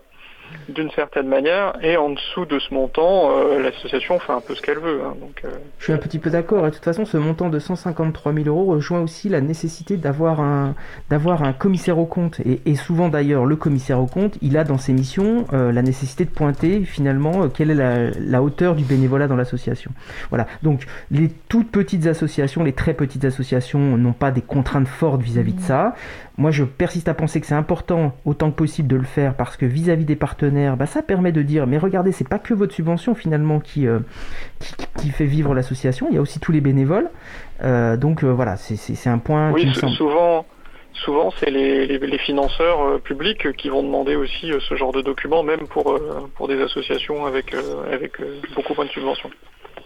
d'une certaine manière, et en dessous de ce montant, euh, l'association fait un peu ce qu'elle veut. Hein, donc, euh. Je suis un petit peu d'accord, et de toute façon, ce montant de 153 000 euros rejoint aussi la nécessité d'avoir un, un commissaire au compte, et, souvent d'ailleurs, le commissaire au compte, il a dans ses missions euh, la nécessité de pointer finalement quelle est la, hauteur du bénévolat dans l'association. Voilà, donc les toutes petites associations, les très petites associations n'ont pas des contraintes fortes vis-à-vis de ça. Moi, je persiste à penser que c'est important autant que possible de le faire parce que vis-à-vis des partenaires, bah, ça permet de dire mais regardez, c'est pas que votre subvention finalement qui, euh, qui, fait vivre l'association, il y a aussi tous les bénévoles. Euh, donc euh, voilà, c'est un point. Oui, souvent. Souvent, c'est les, les, financeurs publics qui vont demander aussi ce genre de documents, même pour, pour des associations avec, avec beaucoup moins de subventions.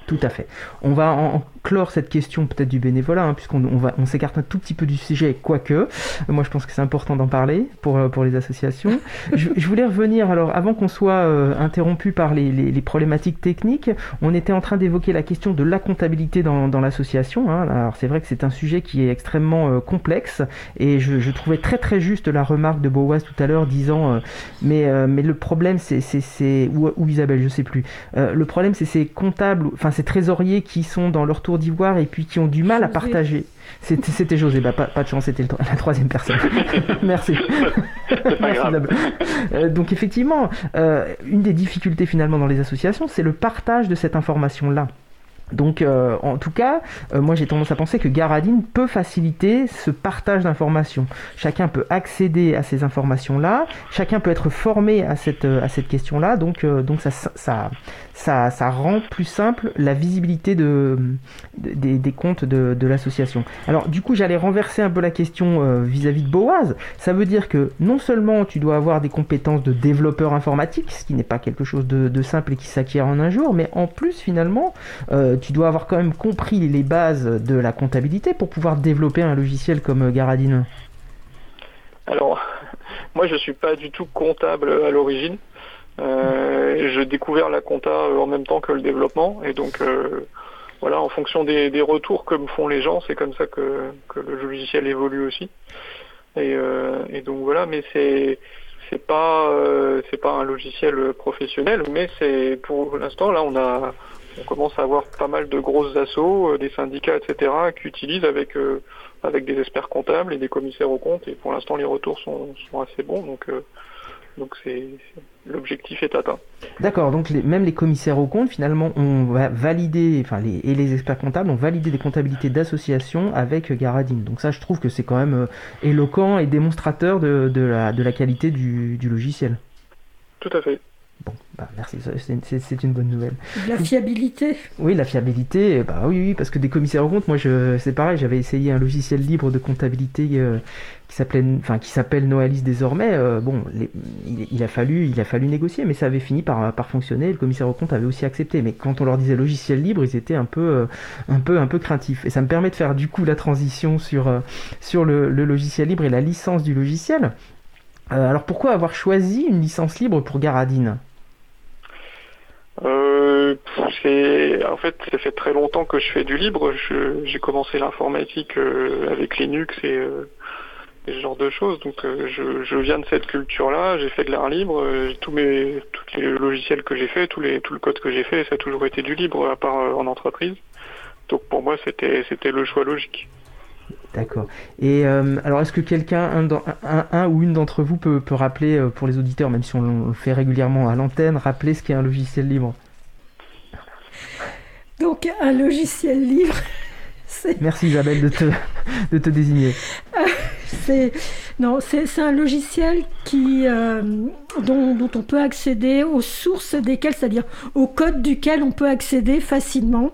Tout à fait. On va en clore cette question peut-être du bénévolat, hein, puisqu'on on on s'écarte un tout petit peu du sujet, quoique. Moi, je pense que c'est important d'en parler pour, euh, pour les associations. je, voulais revenir, alors, avant qu'on soit euh, interrompu par les, les, problématiques techniques, on était en train d'évoquer la question de la comptabilité dans, dans l'association. Hein. Alors, c'est vrai que c'est un sujet qui est extrêmement euh, complexe, et je, je, trouvais très très juste la remarque de Boaz tout à l'heure disant, mais, mais le problème, c'est, ou, ou Isabelle, je sais plus, le problème, c'est ces comptables, enfin, ces trésoriers qui sont dans leur tour d'ivoire et puis qui ont du mal à partager. C'était José, bah, pas, de chance, c'était la troisième personne. Merci. Merci euh, donc effectivement, euh, une des difficultés finalement dans les associations, c'est le partage de cette information-là. Donc, euh, en tout cas, euh, moi j'ai tendance à penser que Garadine peut faciliter ce partage d'informations. Chacun peut accéder à ces informations-là, chacun peut être formé à cette, euh, à cette question-là, donc, donc ça, ça, ça, ça, rend plus simple la visibilité de, des, des comptes de, de l'association. Alors, du coup, j'allais renverser un peu la question vis-à-vis de Boaz. Ça veut dire que non seulement tu dois avoir des compétences de développeur informatique, ce qui n'est pas quelque chose de, de, simple et qui s'acquiert en un jour, mais en plus, finalement, tu dois avoir quand même compris les bases de la comptabilité pour pouvoir développer un logiciel comme euh, Garadine. Alors, moi je suis pas du tout comptable à l'origine. Euh, j'ai découvert la compta euh, en même temps que le développement et donc voilà, en fonction des, retours que me font les gens, c'est comme ça que, le logiciel évolue aussi. Et, et donc voilà, mais c'est c'est pas c'est pas un logiciel professionnel, mais c'est pour l'instant là on a on commence à avoir pas mal de grosses assos, euh, des syndicats, etc., qui utilisent avec euh, avec des experts comptables et des commissaires aux comptes. Et pour l'instant, les retours sont, sont assez bons. Donc euh, donc c'est l'objectif est atteint. D'accord, donc même les commissaires aux comptes, finalement, ont validé, enfin les, et les experts comptables ont validé des comptabilités d'association avec Garadine. Donc ça, je trouve que c'est quand même éloquent et démonstrateur de, de, la, de la qualité du, du logiciel. Tout à fait. Bon, bah merci, c'est une bonne nouvelle. La fiabilité. Oui, la fiabilité, bah oui, oui, parce que des commissaires aux comptes, moi, c'est pareil, j'avais essayé un logiciel libre de comptabilité euh, qui s'appelait, enfin, qui s'appelle Noalis désormais. Euh, bon, il, a fallu, il a fallu négocier, mais ça avait fini par, par fonctionner. Le commissaire aux comptes avait aussi accepté, mais quand on leur disait logiciel libre, ils étaient un peu, euh, un peu, un peu craintifs. Et ça me permet de faire du coup la transition sur, sur le, le logiciel libre et la licence du logiciel. alors pourquoi avoir choisi une licence libre pour Garadine? Euh, en fait, ça fait très longtemps que je fais du libre. J'ai commencé l'informatique euh, avec Linux et, euh, ce genre de choses. Donc, euh, je, viens de cette culture-là. J'ai fait de l'art libre. tous mes, tous les logiciels que j'ai fait, tous les, tout le code que j'ai fait, ça a toujours été du libre, à part en entreprise. Donc, pour moi, c'était, c'était le choix logique. D'accord. Et alors, est-ce que quelqu'un, un, un, ou une d'entre vous peut, peut rappeler pour les auditeurs, même si on le fait régulièrement à l'antenne, rappeler ce qu'est un logiciel libre? Donc, un logiciel libre. Merci Isabelle de te, de te désigner. c'est non, c'est un logiciel qui dont, dont, on peut accéder aux sources desquelles, c'est-à-dire au code duquel on peut accéder facilement.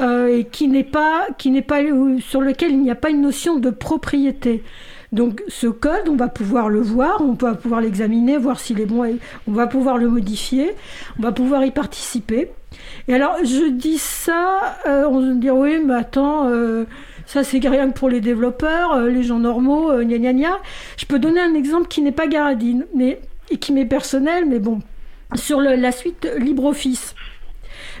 Euh, et qui n'est pas, qui n'est pas, sur lequel il n'y a pas une notion de propriété. Donc ce code, on va pouvoir le voir, on va pouvoir l'examiner, voir s'il est bon, on va pouvoir le modifier, on va pouvoir y participer. Et alors je dis ça, euh, on va dire oui, mais attends, euh, ça c'est rien que pour les développeurs, euh, les gens normaux, gna gna gna. Je peux donner un exemple qui n'est pas Garadine, mais et qui m'est personnel, mais bon, sur la suite LibreOffice.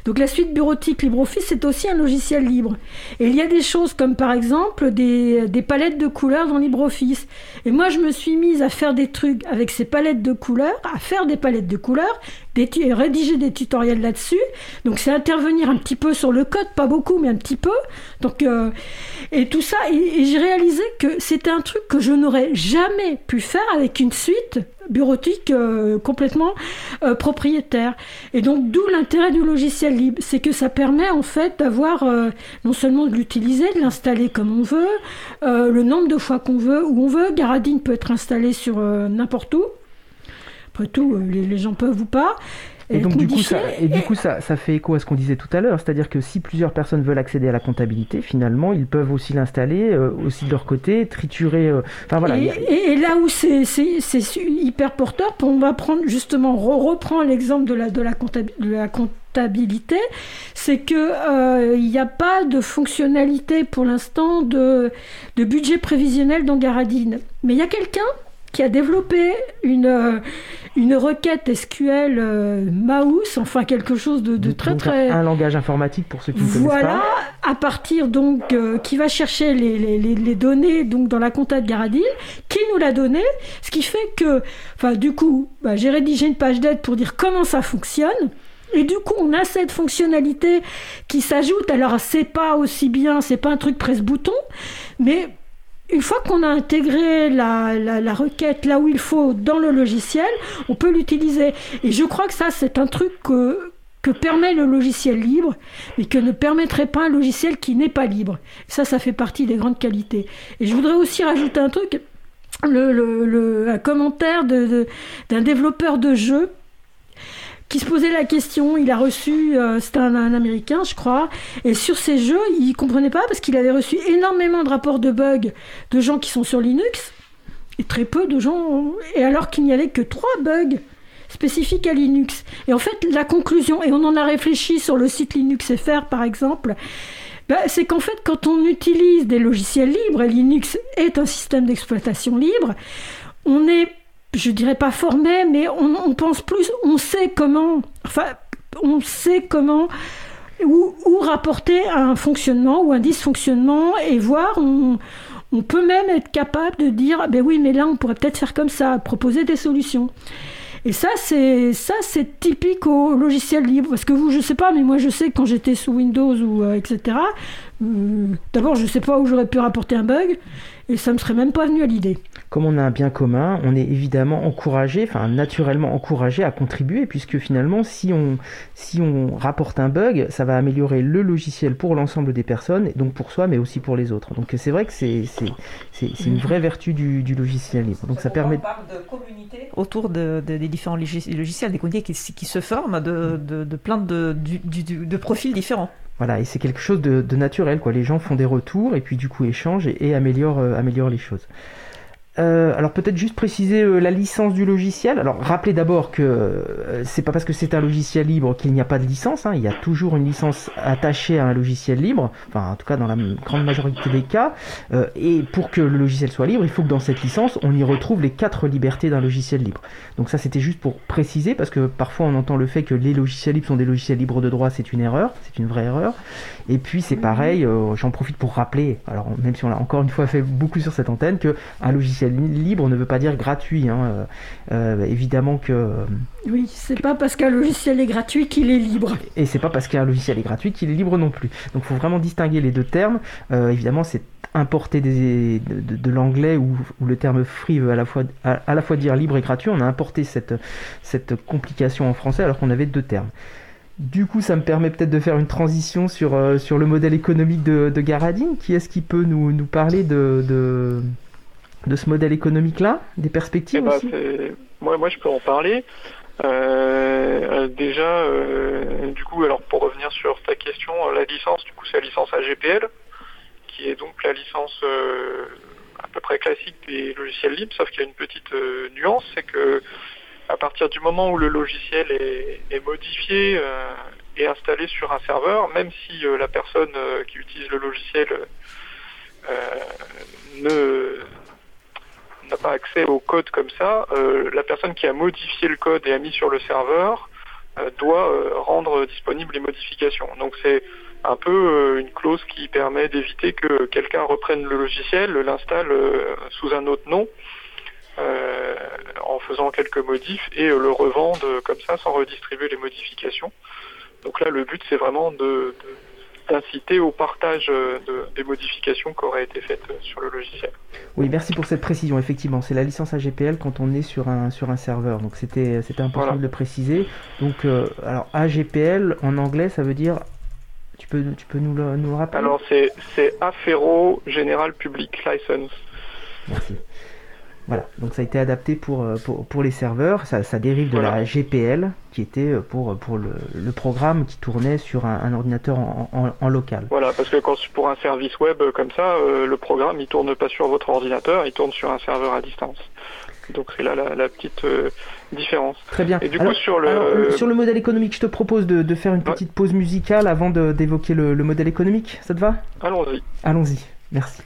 Donc la suite bureautique LibreOffice, c'est aussi un logiciel libre. Et il y a des choses comme par exemple des, palettes de couleurs dans LibreOffice. Et moi, je me suis mise à faire des trucs avec ces palettes de couleurs, à faire des palettes de couleurs, des rédiger des tutoriels là-dessus. Donc c'est intervenir un petit peu sur le code, pas beaucoup, mais un petit peu. Donc, euh, et tout ça, et j'ai réalisé que c'était un truc que je n'aurais jamais pu faire avec une suite bureautique euh, complètement euh, propriétaire. Et donc d'où l'intérêt du logiciel libre, c'est que ça permet en fait d'avoir non seulement de l'utiliser, de l'installer comme on veut, le nombre de fois qu'on veut, où on veut. Garadine peut être installé sur n'importe où. Après tout, les, les gens peuvent ou pas. Et, donc du coup, ça, et du coup ça, ça fait écho à ce qu'on disait tout à l'heure, c'est-à-dire que si plusieurs personnes veulent accéder à la comptabilité, finalement, ils peuvent aussi l'installer euh, aussi de leur côté, triturer. Euh, enfin voilà. Et, là où c'est hyper porteur, on va prendre justement reprend l'exemple de la de la, de la comptabilité, c'est que euh, il n'y a pas de fonctionnalité pour l'instant de, de budget prévisionnel dans Garadine. Mais il y a quelqu'un qui a développé une, euh, une requête SQL euh, Mouse, enfin quelque chose de, très très... Un langage informatique pour ceux qui ne connaissent pas. Voilà, à partir donc, euh, qui va chercher les, les, les, données donc dans la compta de Garadil, qui nous l'a donné, ce qui fait que, enfin du coup, bah, j'ai rédigé une page d'aide pour dire comment ça fonctionne. Et du coup, on a cette fonctionnalité qui s'ajoute. Alors, c'est pas aussi bien, c'est pas un truc presse-bouton, mais une fois qu'on a intégré la, requête là où il faut dans le logiciel, on peut l'utiliser. Et je crois que ça, c'est un truc que, permet le logiciel libre, mais que ne permettrait pas un logiciel qui n'est pas libre. Ça, ça fait partie des grandes qualités. Et je voudrais aussi rajouter un truc, un commentaire d'un développeur de jeu qui se posait la question. Il a reçu, euh, c'était un, américain, je crois, et sur ces jeux, il comprenait pas parce qu'il avait reçu énormément de rapports de bugs de gens qui sont sur Linux et très peu de gens, et alors qu'il n'y avait que trois bugs spécifiques à Linux. Et en fait, la conclusion, et on en a réfléchi sur le site Linux FR par exemple, bah, c'est qu'en fait, quand on utilise des logiciels libres, et Linux est un système d'exploitation libre, on est je dirais pas formé, mais on, pense plus, on sait comment, enfin, on sait comment où, rapporter un fonctionnement ou un dysfonctionnement et voir, on, peut même être capable de dire, ben oui, mais là, on pourrait peut-être faire comme ça, proposer des solutions. Et ça, c'est ça, c'est typique au logiciel libre. Parce que vous, je sais pas, mais moi, je sais que quand j'étais sous Windows ou euh, etc. Euh, d'abord, je sais pas où j'aurais pu rapporter un bug, et ça me serait même pas venu à l'idée comme on a un bien commun, on est évidemment encouragé, enfin naturellement encouragé à contribuer, puisque finalement, si on, si on rapporte un bug, ça va améliorer le logiciel pour l'ensemble des personnes, et donc pour soi, mais aussi pour les autres. Donc c'est vrai que c'est, c'est, une vraie vertu du, logiciel libre. Donc ça permet. On parle de communauté autour des différents logiciels, des communautés qui, qui se forment de, de, plein de, de profils différents. Voilà, et c'est quelque chose de, naturel, quoi. Les gens font des retours et puis du coup échangent et, améliorent, euh, améliorent les choses. Euh, alors peut-être juste préciser euh, la licence du logiciel. Alors rappelez d'abord que euh, c'est pas parce que c'est un logiciel libre qu'il n'y a pas de licence. Hein. Il y a toujours une licence attachée à un logiciel libre. Enfin en tout cas dans la grande majorité des cas. et pour que le logiciel soit libre, il faut que dans cette licence on y retrouve les quatre libertés d'un logiciel libre. Donc ça c'était juste pour préciser parce que parfois on entend le fait que les logiciels libres sont des logiciels libres de droit. C'est une erreur, c'est une vraie erreur. Et puis c'est pareil. J'en profite pour rappeler. Alors même si on l'a encore une fois fait beaucoup sur cette antenne que un logiciel libre ne veut pas dire gratuit. Hein. Euh, euh, évidemment que. Euh, oui, c'est pas parce qu'un logiciel est gratuit qu'il est libre. Et c'est pas parce qu'un logiciel est gratuit qu'il est libre non plus. Donc il faut vraiment distinguer les deux termes. évidemment, c'est importer des, de, l'anglais où, le terme free veut à la, fois, à, la fois dire libre et gratuit. On a importé cette, cette complication en français alors qu'on avait deux termes. Du coup, ça me permet peut-être de faire une transition sur, sur le modèle économique de, de Garadine. Qui est-ce qui peut nous, nous parler de, de, de ce modèle économique-là, des perspectives eh ben, aussi? moi, moi, je peux en parler. Euh, euh, déjà, euh, du coup, alors pour revenir sur ta question, la licence, du coup, c'est la licence AGPL, qui est donc la licence à peu près classique des logiciels libres, sauf qu'il y a une petite nuance, c'est que à partir du moment où le logiciel est, modifié et installé sur un serveur, même si la personne qui utilise le logiciel ne n'a pas accès au code comme ça, la personne qui a modifié le code et a mis sur le serveur doit rendre disponibles les modifications. Donc c'est un peu euh, une clause qui permet d'éviter que quelqu'un reprenne le logiciel, l'installe euh, sous un autre nom, euh, en faisant quelques modifs et le revende comme ça sans redistribuer les modifications. Donc là, le but, c'est vraiment de, d'inciter au partage des modifications qui auraient été faites sur le logiciel. Oui, merci pour cette précision. Effectivement, c'est la licence AGPL quand on est sur un, sur un serveur. Donc c'était, c'était important de le préciser. Donc, alors AGPL en anglais, ça veut dire tu peux, tu peux nous, le, nous rappeler? Alors, c'est, c'est Affero General Public License. Merci. Voilà, donc ça a été adapté pour, euh, pour, pour les serveurs. Ça, ça dérive de la GPL, qui était euh, pour, pour le, le programme qui tournait sur un, ordinateur en, en, local. Voilà, parce que quand, pour un service web comme ça, euh, le programme il tourne pas sur votre ordinateur, il tourne sur un serveur à distance. Donc c'est là la, petite euh, différence. Très bien. Et du coup sur le euh, sur le modèle économique, je te propose de, faire une petite pause musicale avant d'évoquer le, modèle économique. Ça te va? Allons-y. Allons-y. Merci.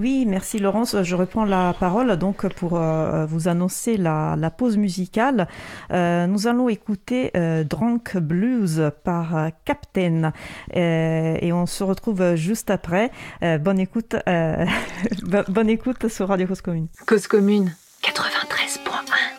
Oui, merci Laurence. Je reprends la parole donc pour euh, vous annoncer la, pause musicale. nous allons écouter Drunk Blues par Captain et on se retrouve juste après. bonne écoute, bonne écoute sur Radio Cause Commune. Cause Commune. 93.1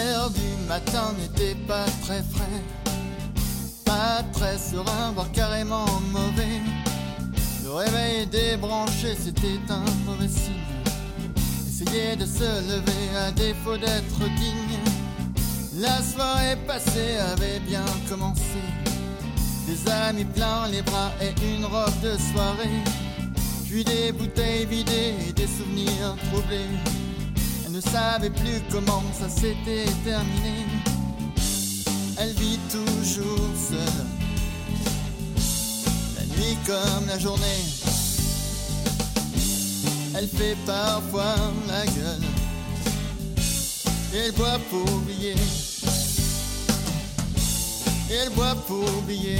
L'air du matin n'était pas très frais, pas très serein, voire carrément mauvais. Le réveil débranché, c'était un mauvais signe. Essayer de se lever à défaut d'être digne. La soirée passée avait bien commencé. Des amis pleins les bras et une robe de soirée. Puis des bouteilles vidées et des souvenirs troublés. Ne savait plus comment ça s'était terminé. Elle vit toujours seule comme la journée. Elle fait parfois la gueule. Et elle boit pour oublier. Elle boit pour oublier.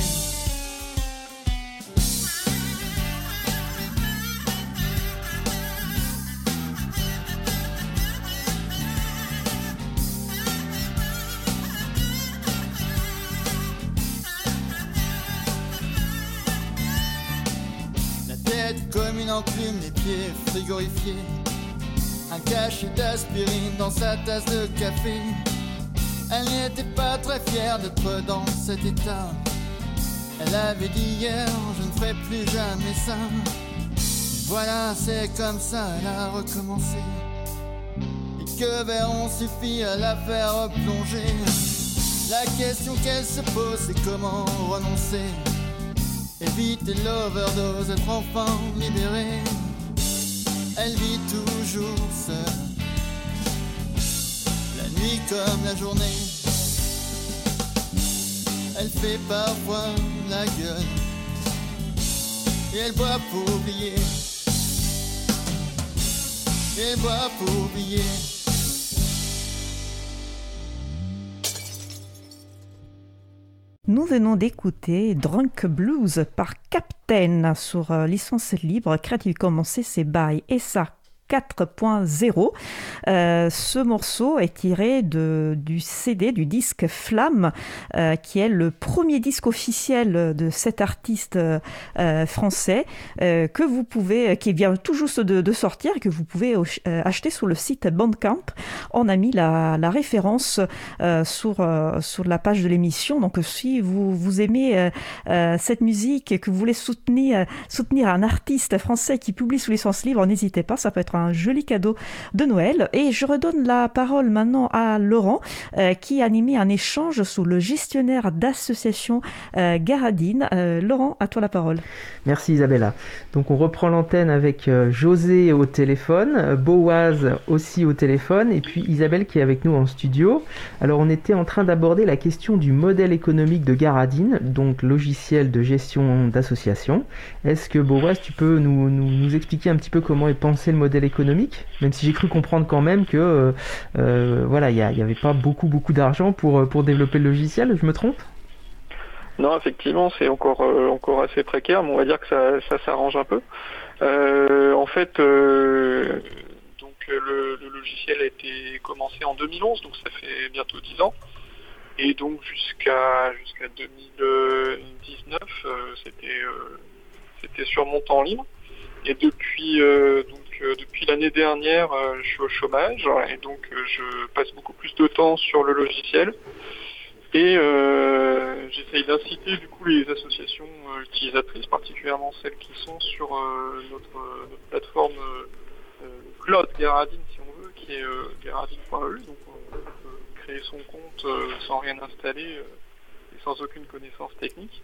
Enclume, les pieds frigorifiés. Un cachet d'aspirine dans sa tasse de café. Elle n'était pas très fière d'être dans cet état. Elle avait dit hier, je ne ferai plus jamais ça. Voilà, c'est comme ça, elle a recommencé. Et que verront suffit à la faire plonger? La question qu'elle se pose, c'est comment renoncer? Éviter l'overdose, être enfin libérée. Elle vit toujours seule, la nuit comme la journée. Elle fait parfois la gueule et elle boit pour oublier. Et elle boit pour oublier. Nous venons d'écouter Drunk Blues par Captain sur euh, licence libre Creative Commons CC BY et ça 4.0. Euh, ce morceau est tiré de, du CD, du disque Flamme, euh, qui est le premier disque officiel de cet artiste euh, français que vous pouvez, qui vient tout juste de, sortir et que vous pouvez acheter sur le site Bandcamp. On a mis la, référence sur, sur la page de l'émission. Donc si vous, vous aimez cette musique et que vous voulez soutenir, soutenir un artiste français qui publie sous licence libre, n'hésitez pas, ça peut être un un joli cadeau de Noël. Et je redonne la parole maintenant à Laurent, qui a animé un échange sous le gestionnaire d'association Garadine. Laurent, à toi la parole. Merci Isabella. Donc on reprend l'antenne avec José au téléphone, Boaz aussi au téléphone, et puis Isabelle qui est avec nous en studio. Alors on était en train d'aborder la question du modèle économique de Garadine, donc logiciel de gestion d'association. Est-ce que Boaz, tu peux nous, nous, expliquer un petit peu comment est pensé le modèle économique Même si j'ai cru comprendre quand même que euh, euh, voilà, il n'y avait pas beaucoup beaucoup d'argent pour, pour développer le logiciel, je me trompe? Non, effectivement, c'est encore euh, encore assez précaire, mais on va dire que ça, ça s'arrange un peu. en fait, donc le, logiciel a été commencé en 2011, donc ça fait bientôt 10 ans. Et donc jusqu'à jusqu'à 2019, euh, c'était euh, c'était sur mon temps libre. Et depuis euh, depuis l'année dernière, je suis au chômage et donc je passe beaucoup plus de temps sur le logiciel. Et j'essaye d'inciter du coup les associations utilisatrices, particulièrement celles qui sont sur notre, plateforme Cloud Garadine si on veut, qui est garadine.eu. Donc son compte euh, sans rien installer euh, et sans aucune connaissance technique.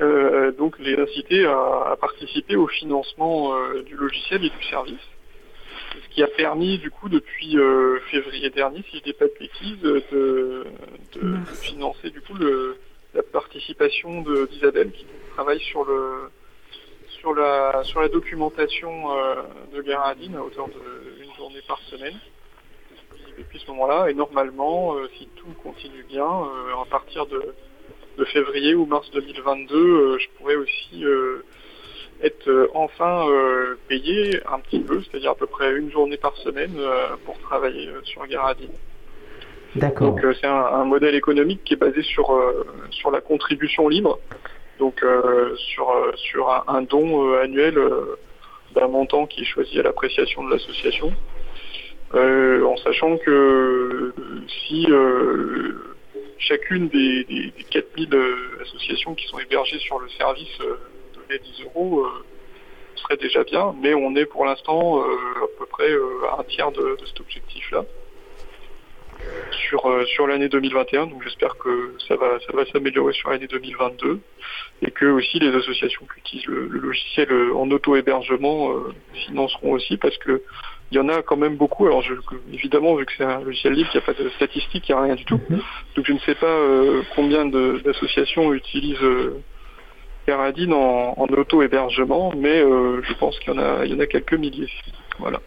Euh, donc les inciter à, participer au financement du logiciel et du service. Ce qui a permis du coup depuis février dernier, si je dis pas de bêtises, de, financer du coup la participation d'Isabelle qui travaille sur le sur la sur la documentation de Garadine à hauteur d'une journée par semaine depuis ce moment-là. Et normalement, euh, si tout continue bien, euh, à partir de, février ou mars 2022, euh, je pourrais aussi être enfin payé un petit peu, c'est-à-dire à peu près une journée par semaine pour travailler sur Garadine. D'accord. Donc c'est un, modèle économique qui est basé sur, sur la contribution libre, donc sur, sur un don annuel d'un montant qui est choisi à l'appréciation de l'association. Euh, en sachant que euh, si euh, chacune des, des, 4000 associations qui sont hébergées sur le service donnait 10 euros, serait déjà bien, mais on est pour l'instant à peu près à un tiers de, cet objectif-là sur, sur l'année 2021. Donc j'espère que ça va, ça va s'améliorer sur l'année 2022 et que aussi les associations qui utilisent le logiciel en auto-hébergement financeront aussi parce que il y en a quand même beaucoup. Alors évidemment, vu que c'est un logiciel libre, il n'y a pas de statistiques, il n'y a rien du tout. Mhm. Donc je ne sais pas euh, combien d'associations utilisent euh, Caradine en, auto-hébergement, mais euh, je pense qu'il y, en a, y en a quelques milliers. Voilà.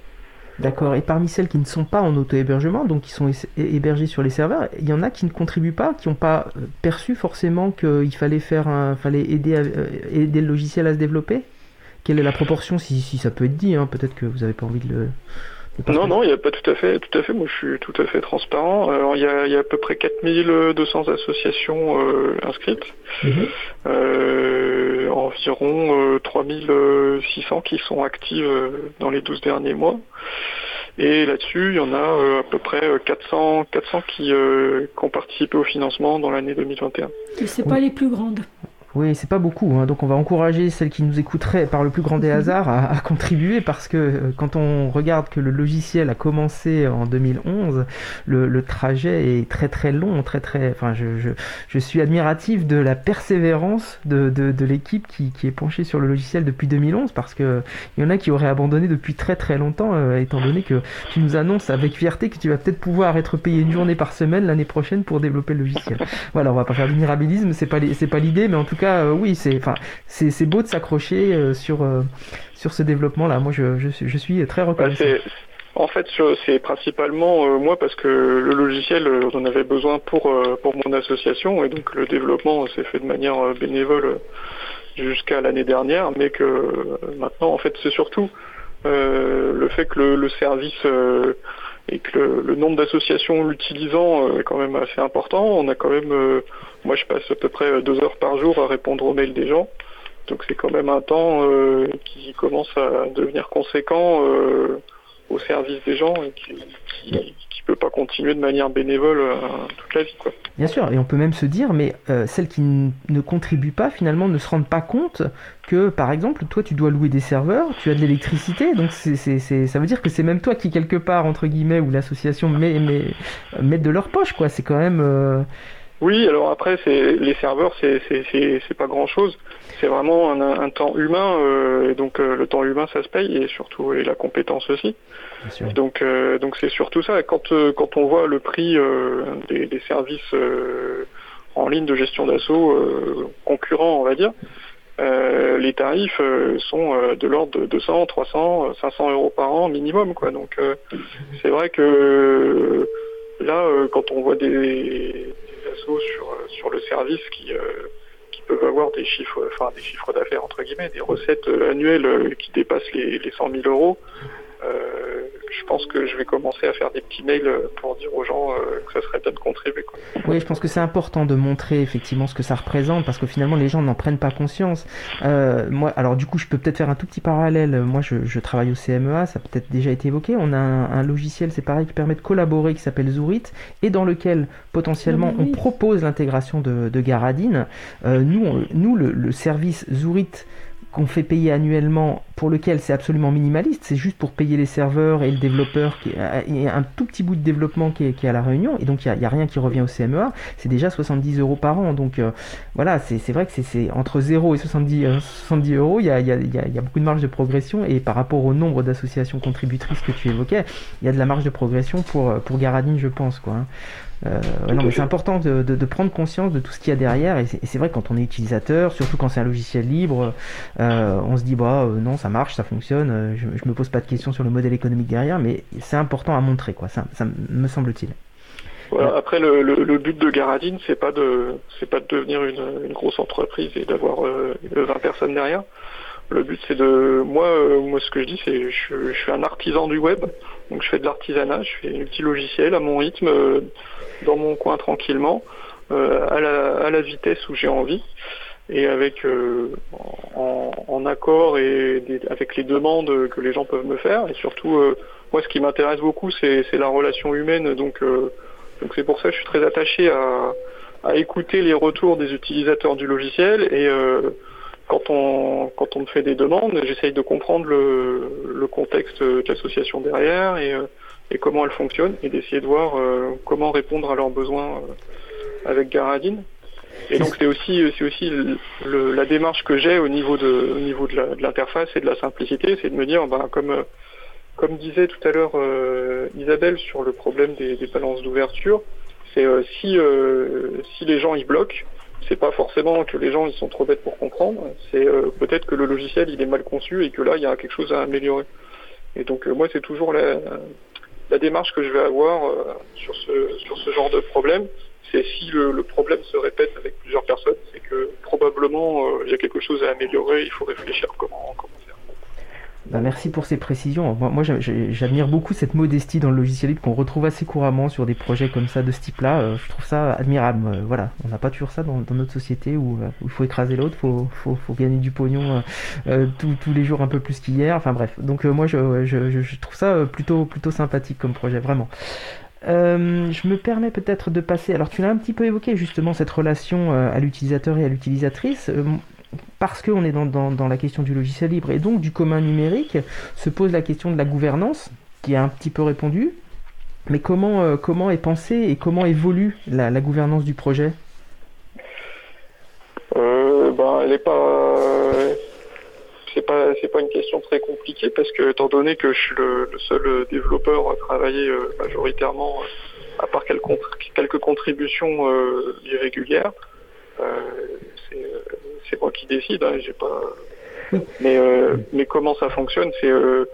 D'accord. Et parmi celles qui ne sont pas en auto-hébergement, donc qui sont hébergées sur les serveurs, il y en a qui ne contribuent pas, qui n'ont pas perçu forcément qu'il fallait faire, un, fallait aider, aider le logiciel à se développer? Quelle est la proportion, si, ça peut être dit hein, Peut-être que vous n'avez pas envie de le... non, non, il n'y a pas tout à fait, tout à fait. Moi, je suis tout à fait transparent. Alors, il y a, à peu près 4200 associations euh, inscrites, mhm. euh, environ 3600 euh, qui sont actives dans les 12 derniers mois. Et là-dessus, il y en a à peu près 400, 400 qui, qui, ont participé au financement dans l'année 2021. Et c'est pas les plus grandes. Oui, c'est pas beaucoup, hein. donc on va encourager celles qui nous écouteraient par le plus grand des hasards à, contribuer parce que euh, quand on regarde que le logiciel a commencé en 2011, le, trajet est très très long, très très. Enfin, je, je, suis admiratif de la persévérance de, de, l'équipe qui, qui, est penchée sur le logiciel depuis 2011 parce que il y en a qui auraient abandonné depuis très très longtemps, euh, étant donné que tu nous annonces avec fierté que tu vas peut-être pouvoir être payé une journée par semaine l'année prochaine pour développer le logiciel. voilà, on va pas faire du mirabilisme, c'est pas c'est pas l'idée, mais en tout cas euh, oui, c'est enfin c'est beau de s'accrocher euh, sur euh, sur ce développement-là. Moi, je, je, suis très bah, reconnaissant. en fait, c'est principalement moi parce que le logiciel, on en avait besoin pour pour mon association et donc le développement s'est fait de manière bénévole jusqu'à l'année dernière, mais que maintenant, en fait, c'est surtout le fait que le, service et que le, nombre d'associations l'utilisant est quand même assez important. On a quand même moi, je passe à peu près deux heures par jour à répondre aux mails des gens. Donc c'est quand même un temps euh, qui commence à devenir conséquent euh, au service des gens peut pas continuer de manière bénévole toute la vie. Quoi. Bien sûr, et on peut même se dire, mais celles qui ne contribuent pas finalement ne se rendent pas compte que, par exemple, toi tu dois louer des serveurs, tu as de l'électricité, donc c'est, ça veut dire que c'est même toi qui quelque part entre guillemets ou l'association met, met, met de leur poche, quoi. C'est quand même oui, alors après, c'est les serveurs, c'est c'est pas grand chose. C'est vraiment un, temps humain, euh, et donc euh, le temps humain, ça se paye, et surtout et la compétence aussi. Donc euh, donc c'est surtout ça. Quand quand on voit le prix des, des, services en ligne de gestion d'assaut concurrents, on va dire, les tarifs sont de l'ordre de 200, 300, 500 euros par an minimum, quoi. Donc c'est vrai que là, quand on voit des sur, euh, sur le service qui, euh, qui peuvent avoir des chiffres, enfin des chiffres d'affaires entre guillemets, des recettes euh, annuelles qui dépassent les, les 100 000 euros. Euh, je pense que je vais commencer à faire des petits mails pour dire aux gens euh, que ça serait bien de contribuer. Quoi. Oui, je pense que c'est important de montrer effectivement ce que ça représente parce que finalement les gens n'en prennent pas conscience. Euh, moi, alors du coup, je peux peut-être faire un tout petit parallèle. Moi, je, je travaille au CMEA, ça a peut-être déjà été évoqué. On a un, logiciel, c'est pareil, qui permet de collaborer, qui s'appelle Zourit, et dans lequel potentiellement on propose l'intégration de, de Garadine. Euh, nous, nous le, le service Zourit qu'on fait payer annuellement, pour lequel c'est absolument minimaliste, c'est juste pour payer les serveurs et le développeur, qui, et un tout petit bout de développement qui est, à la Réunion, et donc il n'y a, rien qui revient au CMEA, c'est déjà 70 euros par an. Donc euh, voilà, c'est vrai que c'est entre 0 et 70, 70 euh, euros, il y a, y, a, y a, beaucoup de marge de progression, et par rapport au nombre d'associations contributrices que tu évoquais, il y a de la marge de progression pour, pour Garadine, je pense. Quoi, hein. Euh, non, mais c'est important de, de, prendre conscience de tout ce qu'il y a derrière. Et c'est vrai que quand on est utilisateur, surtout quand c'est un logiciel libre, euh, on se dit bah euh, non, ça marche, ça fonctionne. Je, je, me pose pas de questions sur le modèle économique derrière, mais c'est important à montrer, quoi. Ça, ça me semble-t-il. Voilà, après le, le, le, but de Garadine, c'est pas de c'est pas de devenir une, une grosse entreprise et d'avoir 20 personnes derrière. Le but c'est de moi moi ce que je dis c'est je, je suis un artisan du web donc je fais de l'artisanat, je fais un petit logiciel à mon rythme dans mon coin tranquillement, euh, à, la, à, la, vitesse où j'ai envie, et avec euh, en, en, accord et avec les demandes que les gens peuvent me faire. Et surtout, euh, moi, ce qui m'intéresse beaucoup, c'est la relation humaine. Donc, donc c'est pour ça que je suis très attaché à, à écouter les retours des utilisateurs du logiciel et quand on quand on me fait des demandes, j'essaye de comprendre le, le contexte de l'association derrière et et comment elle fonctionne et d'essayer de voir euh, comment répondre à leurs besoins euh, avec Garadine. Et donc c'est aussi c'est aussi le, la démarche que j'ai au niveau de au niveau de l'interface et de la simplicité, c'est de me dire bah comme comme disait tout à l'heure euh, Isabelle sur le problème des, des balances d'ouverture, c'est si si les gens y bloquent, c'est pas forcément que les gens ils sont trop bêtes pour comprendre, c'est peut-être que le logiciel il est mal conçu et que là il y a quelque chose à améliorer. Et donc moi c'est toujours la, démarche que je vais avoir euh, sur, ce, genre de problème, c'est si le, problème se répète avec plusieurs personnes, c'est que probablement euh, il y a quelque chose à améliorer, il faut réfléchir comment, comment bah, merci pour ces précisions. Moi, j'admire beaucoup cette modestie dans le logiciel libre qu'on retrouve assez couramment sur des projets comme ça de ce type-là. Euh, je trouve ça admirable. Euh, voilà, on n'a pas toujours ça dans, notre société où, euh, il faut écraser l'autre, il faut, gagner du pognon tous les jours un peu plus qu'hier. Enfin bref, donc moi je, trouve ça plutôt sympathique comme projet, vraiment. je me permets peut-être de passer. Alors, tu l'as un petit peu évoqué justement cette relation à l'utilisateur et à l'utilisatrice parce qu'on est dans, la question du logiciel libre et donc du commun numérique, se pose la question de la gouvernance, qui est un petit peu répondue. Mais comment, euh, comment est pensée et comment évolue la, gouvernance du projet? Euh, ben, elle est pas. C'est pas, une question très compliquée parce que, étant donné que je suis le, seul développeur à travailler euh, majoritairement, à part quelques, contributions irrégulières, c'est moi qui décide, hein, j'ai pas. Mais, euh, mais comment ça fonctionne C'est euh,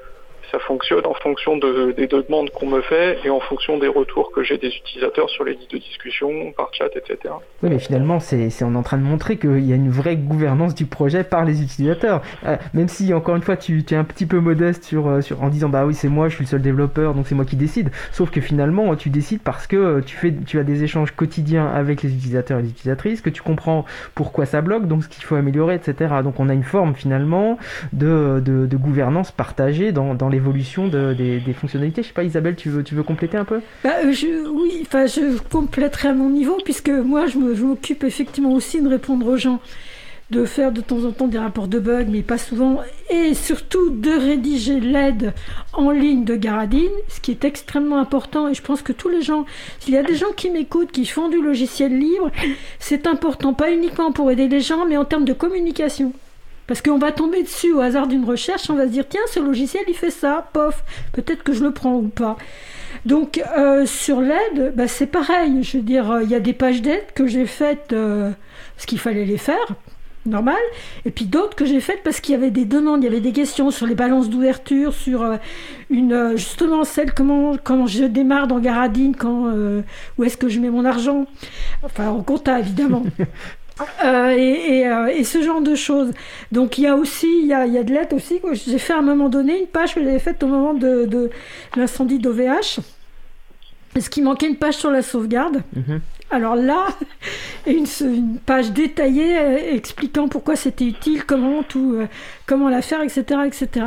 ça fonctionne en fonction de, des demandes qu'on me fait et en fonction des retours que j'ai des utilisateurs sur les listes de discussion, par chat, etc. Oui, mais finalement, c'est, on est en train de montrer qu'il y a une vraie gouvernance du projet par les utilisateurs. Euh, même si, encore une fois, tu, es un petit peu modeste euh, en disant, bah oui, c'est moi, je suis le seul développeur, donc c'est moi qui décide. Sauf que finalement, tu décides parce que tu, fais, tu as des échanges quotidiens avec les utilisateurs et les utilisatrices, que tu comprends pourquoi ça bloque, donc ce qu'il faut améliorer, etc. Donc on a une forme finalement de, gouvernance partagée dans, dans l'évolution des, fonctionnalités. Je sais pas, Isabelle, tu veux, tu veux compléter un peu? Bah, je, Oui, enfin, je compléterai à mon niveau, puisque moi, je m'occupe effectivement aussi de répondre aux gens de faire de temps en temps des rapports de bugs, mais pas souvent, et surtout de rédiger l'aide en ligne de Garadine, ce qui est extrêmement important. Et je pense que tous les gens, s'il y a des gens qui m'écoutent, qui font du logiciel libre, c'est important, pas uniquement pour aider les gens, mais en termes de communication. Parce qu'on va tomber dessus au hasard d'une recherche, on va se dire tiens, ce logiciel il fait ça, pof, peut-être que je le prends ou pas. Donc euh, sur l'aide, bah, c'est pareil. Je veux dire, il y a des pages d'aide que j'ai faites euh, ce qu'il fallait les faire normal, et puis d'autres que j'ai faites parce qu'il y avait des demandes, il y avait des questions sur les balances d'ouverture, sur euh, une euh, justement celle comment comment je démarre dans Garadine, quand euh, où est-ce que je mets mon argent, enfin en compta évidemment. et, et, ce genre de choses. Donc il y a aussi, il y a, il y a de l'aide aussi. J'ai fait à un moment donné une page que j'avais faite au moment de, de l'incendie d'OVH. Est-ce qu'il manquait une page sur la sauvegarde. Mhm. Alors là, une, page détaillée euh, expliquant pourquoi c'était utile, comment tout, euh, comment la faire, etc., etc.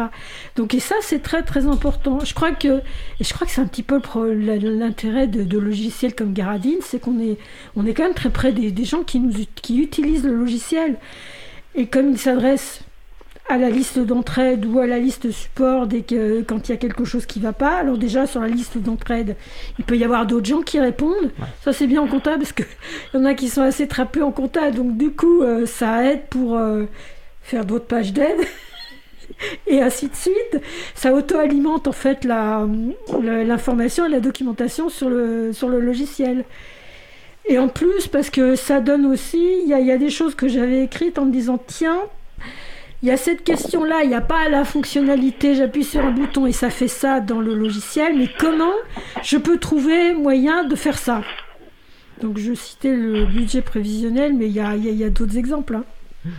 Donc et ça c'est très très important. Je crois que et je crois que c'est un petit peu l'intérêt de, logiciels comme Garadine, c'est qu'on est on est quand même très près des, gens qui qui utilisent le logiciel et comme il s'adresse à la liste d'entraide ou à la liste support dès que quand il y a quelque chose qui va pas. Alors déjà sur la liste d'entraide, il peut y avoir d'autres gens qui répondent. Ça c'est bien en compta parce que y en a qui sont assez trapeux en compta, donc du coup euh, ça aide pour euh, faire d'autres pages d'aide. et ainsi de suite. Ça auto-alimente en fait l'information et la documentation sur le, sur le logiciel. Et en plus, parce que ça donne aussi, il y, y a des choses que j'avais écrites en me disant, tiens, il y a cette question-là, il n'y a pas la fonctionnalité, j'appuie sur un bouton et ça fait ça dans le logiciel, mais comment je peux trouver moyen de faire ça? Donc je citais le budget prévisionnel, mais il y a, d'autres exemples. Hein. Mhm.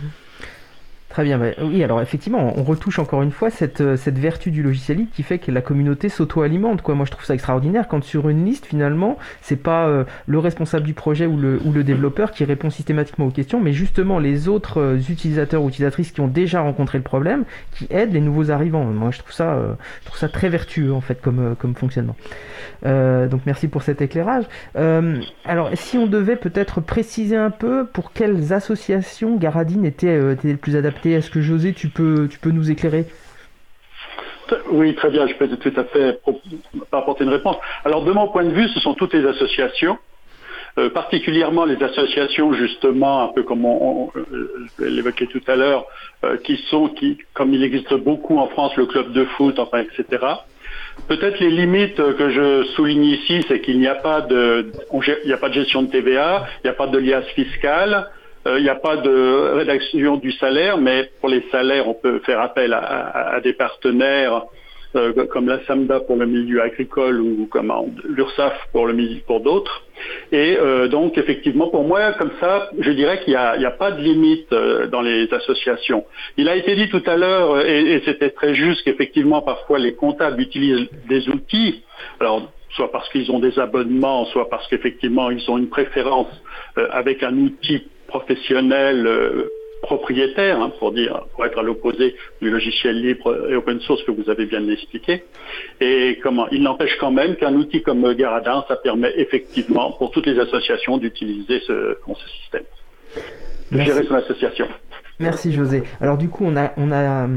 Très bien, oui, alors effectivement, on retouche encore une fois cette, euh, cette vertu du logiciel libre qui fait que la communauté s'auto-alimente. Moi, je trouve ça extraordinaire quand sur une liste, finalement, c'est pas euh, le responsable du projet ou le, développeur qui répond systématiquement aux questions, mais justement les autres euh, utilisateurs ou utilisatrices qui ont déjà rencontré le problème, qui aident les nouveaux arrivants. Moi, je trouve ça, je trouve ça très vertueux, en fait, comme, comme fonctionnement. donc, merci pour cet éclairage. alors, si on devait peut-être préciser un peu pour quelles associations Garadine était le plus adapté est-ce que José, tu peux, tu peux nous éclairer? Oui, très bien, je peux tout à fait apporter une réponse. Alors, de mon point de vue, ce sont toutes les associations, euh, particulièrement les associations, justement, un peu comme on, l'évoquait tout à l'heure, euh, qui sont, qui, comme il existe beaucoup en France, le club de foot, enfin, etc. Peut-être les limites que je souligne ici, c'est qu'il n'y a pas de, il n'y a pas de gestion de TVA, il n'y a pas de liasse fiscale, il n'y a pas de rédaction du salaire, mais pour les salaires, on peut faire appel à, des partenaires euh, comme la SAMDA pour le milieu agricole ou comme l'URSAF pour pour d'autres. Et euh, donc effectivement, pour moi, comme ça, je dirais qu'il n'y a, pas de limite euh, dans les associations. Il a été dit tout à l'heure, et, et c'était très juste, qu'effectivement parfois les comptables utilisent des outils. Alors soit parce qu'ils ont des abonnements, soit parce qu'effectivement ils ont une préférence avec un outil professionnel euh, propriétaire, hein, pour dire, pour être à l'opposé du logiciel libre et open source que vous avez bien expliqué. Et comment Il n'empêche quand même qu'un outil comme Garadin, ça permet effectivement pour toutes les associations d'utiliser ce, ce système, de gérer son association. Merci José. Alors du coup, on a, on a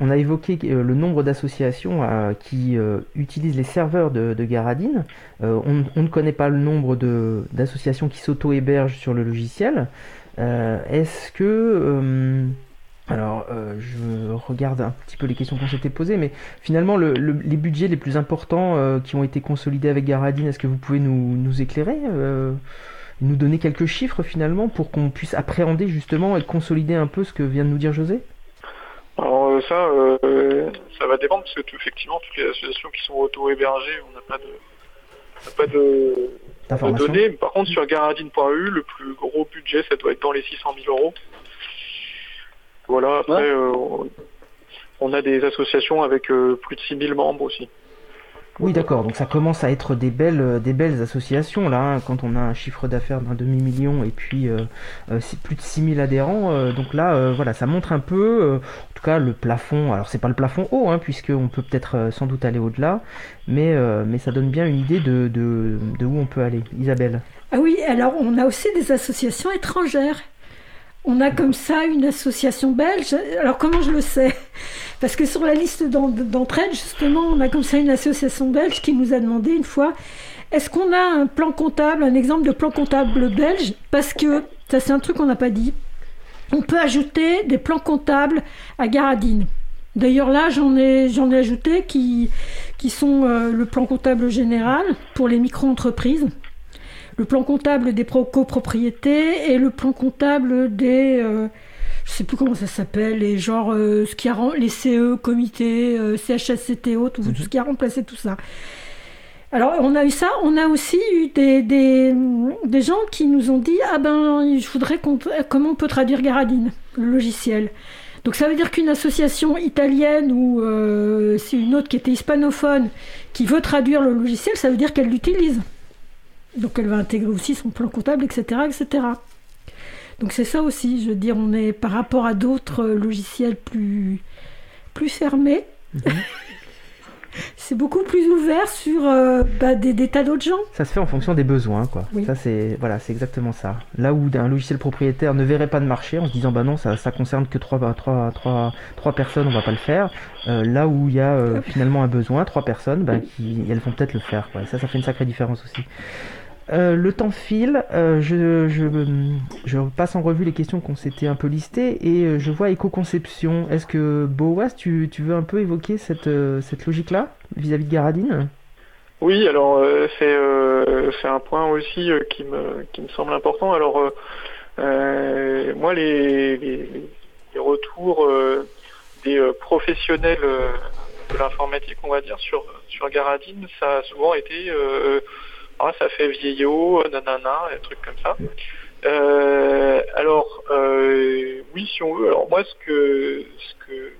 on a évoqué euh, le nombre d'associations euh, qui euh, utilisent les serveurs de, Garadine. On, ne connaît pas le nombre d'associations qui s'auto-hébergent sur le logiciel. Est-ce que... alors, je regarde un petit peu les questions qu'on s'était posées, mais finalement, les budgets les plus importants qui ont été consolidés avec Garadine, est-ce que vous pouvez nous, nous éclairer Nous donner quelques chiffres finalement pour qu'on puisse appréhender justement et consolider un peu ce que vient de nous dire José? Alors euh, ça, euh, ça va dépendre parce que effectivement toutes les associations qui sont auto-hébergées, on n'a pas de, pas de, données. Par contre, sur garadine.eu, le plus gros budget, ça doit être dans les 600 000 euros. Voilà. Après, euh, on a des associations avec plus de 6 000 membres aussi. Oui, d'accord. Donc ça commence à être des belles, des belles associations là. hein, quand on a un chiffre d'affaires d'un demi million et puis euh, euh, plus de 6000 adhérents. euh, donc là, euh, voilà, ça montre un peu. euh, en tout cas, le plafond. Alors c'est pas le plafond haut, hein, puisque on peut peut-être euh, sans doute aller au-delà, mais euh, mais ça donne bien une idée de, de où on peut aller. Isabelle. Ah oui, alors on a aussi des associations étrangères. On a comme ça une association belge. Alors comment je le sais? Parce que sur la liste d'en- d'entraide, justement, on a comme ça une association belge qui nous a demandé une fois est-ce qu'on a un plan comptable, un exemple de plan comptable belge? Parce que, ça c'est un truc qu'on n'a pas dit, on peut ajouter des plans comptables à Garadine. D'ailleurs là, j'en ai, ajouté qui, qui sont euh, le plan comptable général pour les micro-entreprises le plan comptable des pro- copropriétés et le plan comptable des euh, je sais plus comment ça s'appelle les genre euh, ce qui a les CE comités euh, CHSCTO tout, tout ce qui a remplacé tout ça. Alors on a eu ça on a aussi eu des, des, des gens qui nous ont dit ah ben je voudrais qu'on comment on peut traduire Garadine le logiciel. Donc ça veut dire qu'une association italienne ou euh, c'est une autre qui était hispanophone qui veut traduire le logiciel ça veut dire qu'elle l'utilise donc elle va intégrer aussi son plan comptable, etc. etc. Donc c'est ça aussi, je veux dire, on est par rapport à d'autres logiciels plus, plus fermés. c'est beaucoup plus ouvert sur euh, bah, des, des tas d'autres gens. Ça se fait en fonction des besoins, quoi. Oui. Ça, c'est voilà, c'est exactement ça. Là où un logiciel propriétaire ne verrait pas de marché en se disant bah non, ça, ça concerne que trois, bah, trois, trois, trois personnes, on va pas le faire. Euh, là où il y a euh, finalement un besoin, trois personnes, bah, qui, elles vont peut-être le faire. Quoi. Et ça, ça fait une sacrée différence aussi. Euh, le temps file, euh, je, je, passe en revue les questions qu'on s'était un peu listées et euh, je vois éco-conception. Est-ce que Boas, tu, veux un peu évoquer cette, logique-là vis-à-vis de Garadine Oui, alors c'est un point aussi qui me semble important. Alors moi les, retours des professionnels de l'informatique, on va dire sur Garadine, ça a souvent été ah ça fait vieillot, nanana, des trucs comme ça. Euh, alors euh, oui si on veut. Alors moi ce que ce que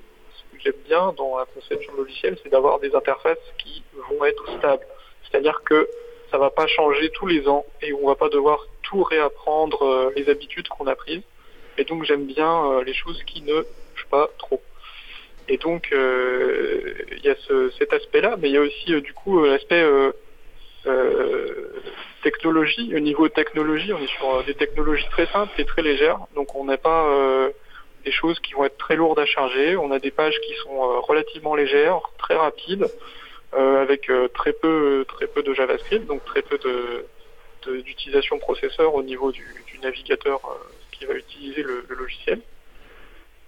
j'aime bien dans la conception logicielle, c'est d'avoir des interfaces qui vont être stables. C'est-à-dire que ça va pas changer tous les ans et on va pas devoir tout réapprendre euh, les habitudes qu'on a prises. Et donc j'aime bien euh, les choses qui ne bougent pas trop. Et donc euh, il y a ce, cet aspect-là, mais il y a aussi euh, du coup euh, l'aspect euh, euh, technologie. Au niveau technologie, on est sur euh, des technologies très simples et très légères. Donc on n'a pas euh, des choses qui vont être très lourdes à charger. On a des pages qui sont euh, relativement légères, très rapides, euh, avec euh, très peu très peu de JavaScript, donc très peu de de- d'utilisation processeur au niveau du, du navigateur euh, qui va utiliser le, le logiciel.